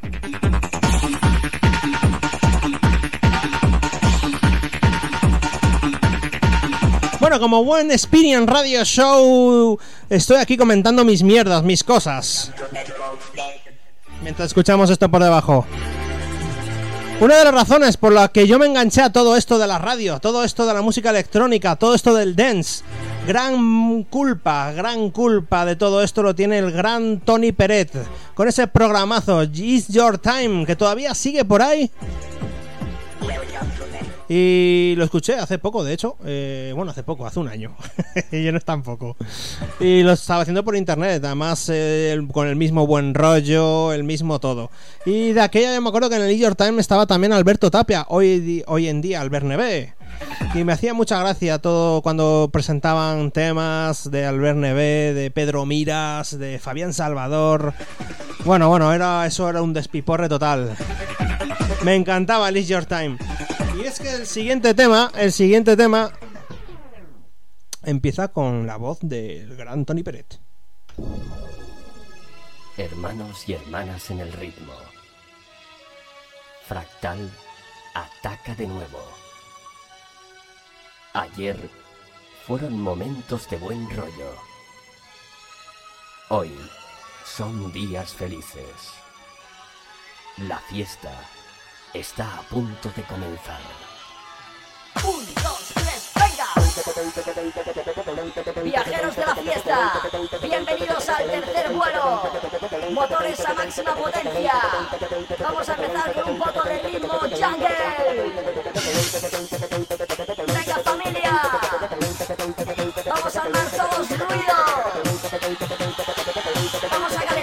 Bueno, como buen Experience Radio Show, estoy aquí comentando mis mierdas, mis cosas. Mientras escuchamos esto por debajo. Una de las razones por la que yo me enganché a todo esto de la radio, todo esto de la música electrónica, todo esto del dance, gran culpa, gran culpa de todo esto lo tiene el gran Tony Peret, con ese programazo Is Your Time, que todavía sigue por ahí. Y lo escuché hace poco, de hecho. eh, bueno, hace poco, hace un año. y no es tan poco. Y lo estaba haciendo por internet, además eh, con el mismo buen rollo, el mismo todo. Y de aquella yo me acuerdo que en el New York Times estaba también Alberto Tapia, hoy, hoy en día Albert Neve. Y me hacía mucha gracia todo cuando presentaban temas de Albert Neve, de Pedro Miras, de Fabián Salvador. Bueno, bueno, era, eso era un despiporre total. Me encantaba el Is Your Time. Y es que el siguiente tema, el siguiente tema empieza con la voz del gran Tony Peret. Hermanos y hermanas en el ritmo. Fractal ataca de nuevo. Ayer fueron momentos de buen rollo. Hoy son días felices. La fiesta está a punto de comenzar. Un, dos, tres, venga. Viajeros de la fiesta, bienvenidos al tercer vuelo. Motores a máxima potencia. Vamos a empezar con un poco de ritmo jungle. Venga familia. Vamos a armar todos ruidos. Vamos a calentar.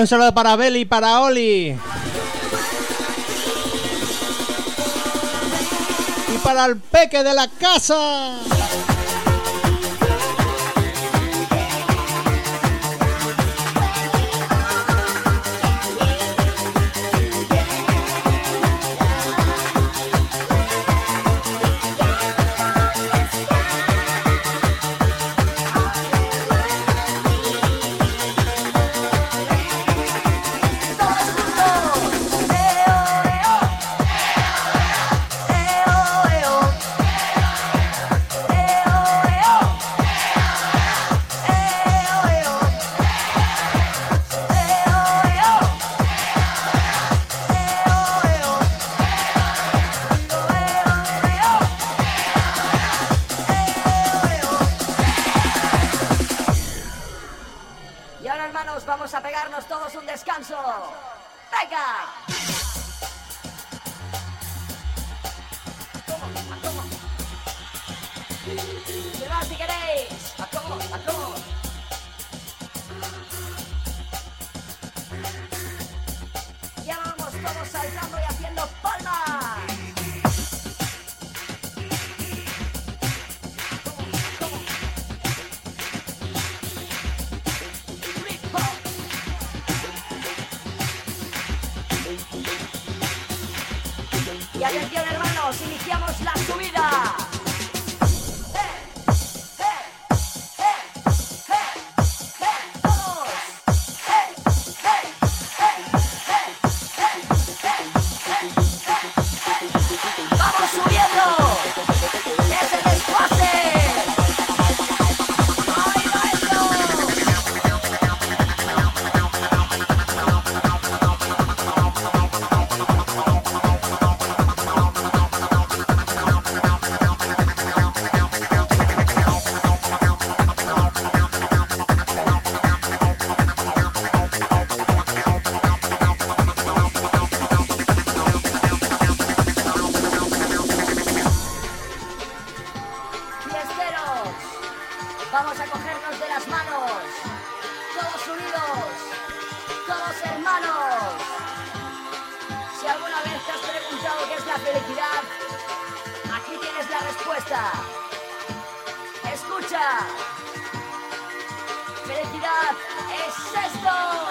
un saludo para Beli y para Oli. Y para el peque de la casa. Escucha. Felicidad es esto.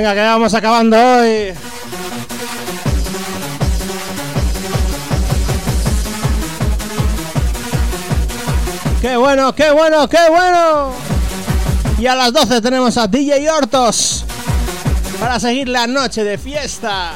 Venga, que vamos acabando hoy. ¡Qué bueno, qué bueno, qué bueno! Y a las 12 tenemos a DJ Hortos para seguir la noche de fiesta.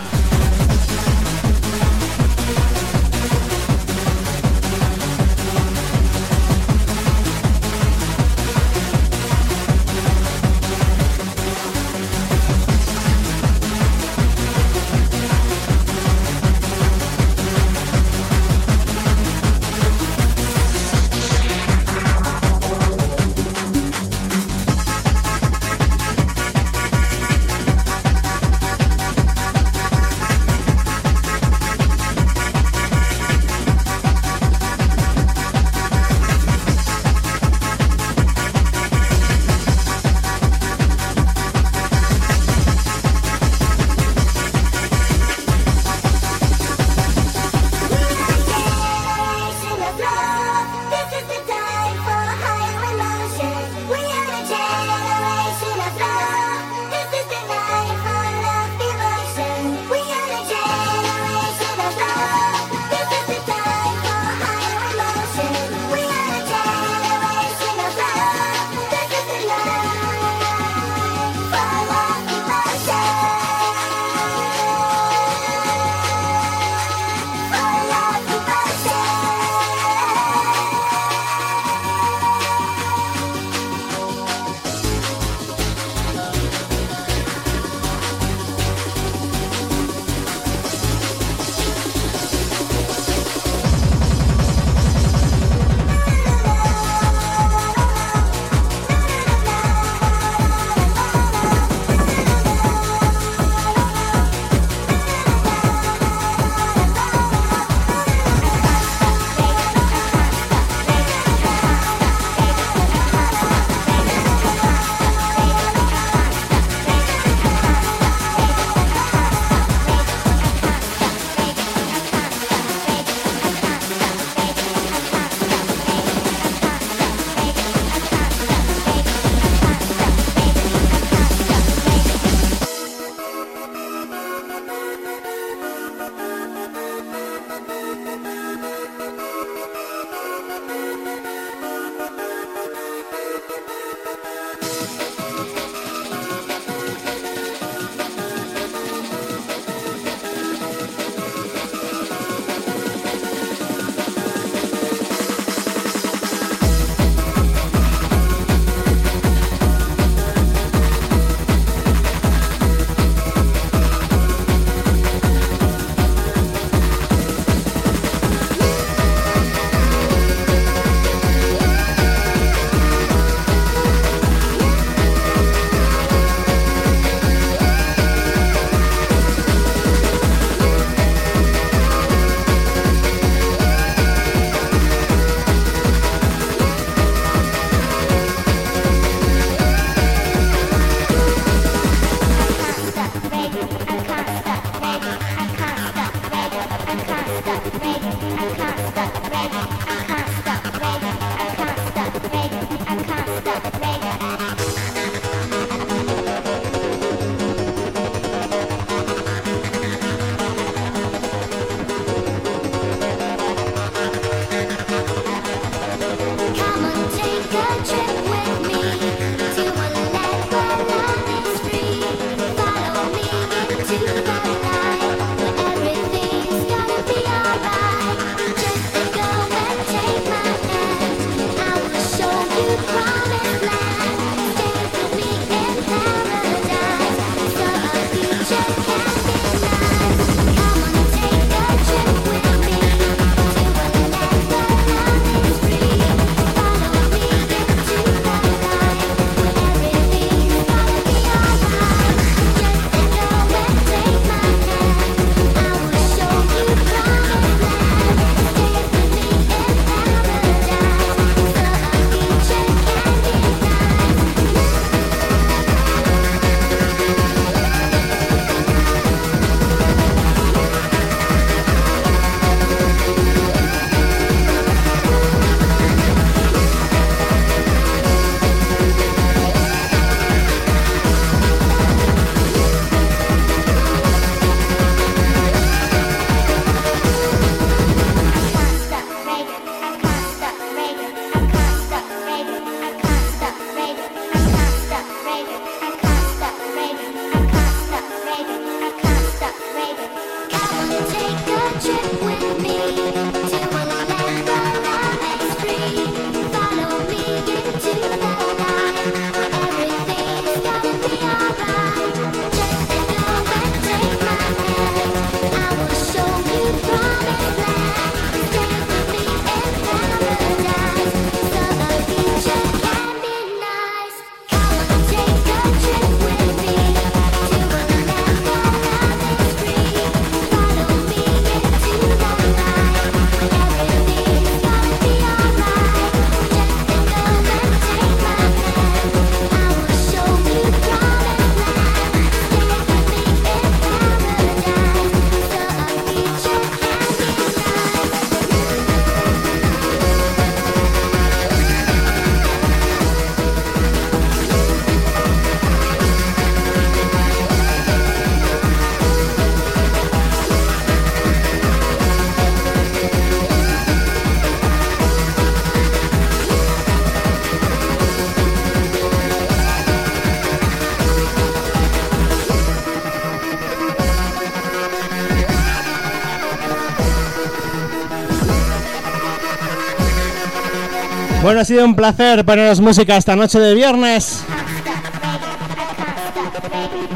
Bueno, ha sido un placer poneros música esta noche de viernes.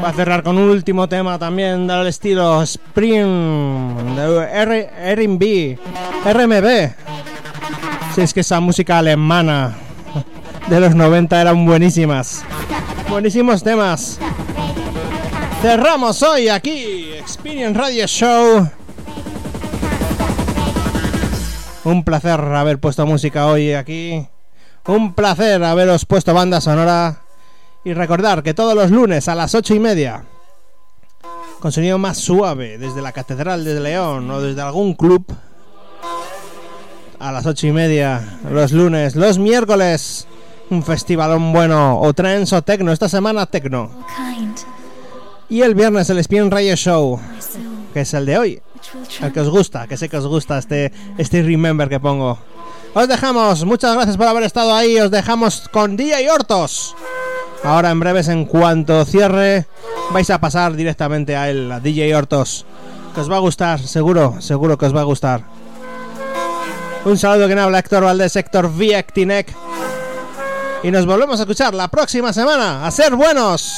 Va a cerrar con un último tema también del estilo Spring de R&B, RMB. Si es que esa música alemana de los 90 eran buenísimas. Buenísimos temas. Cerramos hoy aquí Experience Radio Show. Un placer haber puesto música hoy aquí. Un placer haberos puesto banda sonora. Y recordar que todos los lunes a las ocho y media, con sonido más suave, desde la Catedral de León o desde algún club, a las ocho y media, los lunes, los miércoles, un festivalón bueno, o trance o tecno, esta semana tecno. Y el viernes el Spin Radio Show, que es el de hoy, el que os gusta, que sé que os gusta este, este remember que pongo. Os dejamos, muchas gracias por haber estado ahí, os dejamos con Día y Hortos. Ahora en breves, en cuanto cierre, vais a pasar directamente a él, a DJ Hortos. Que os va a gustar, seguro, seguro que os va a gustar. Un saludo que habla Héctor Valdés, Héctor Viectinec. Y nos volvemos a escuchar la próxima semana. ¡A ser buenos!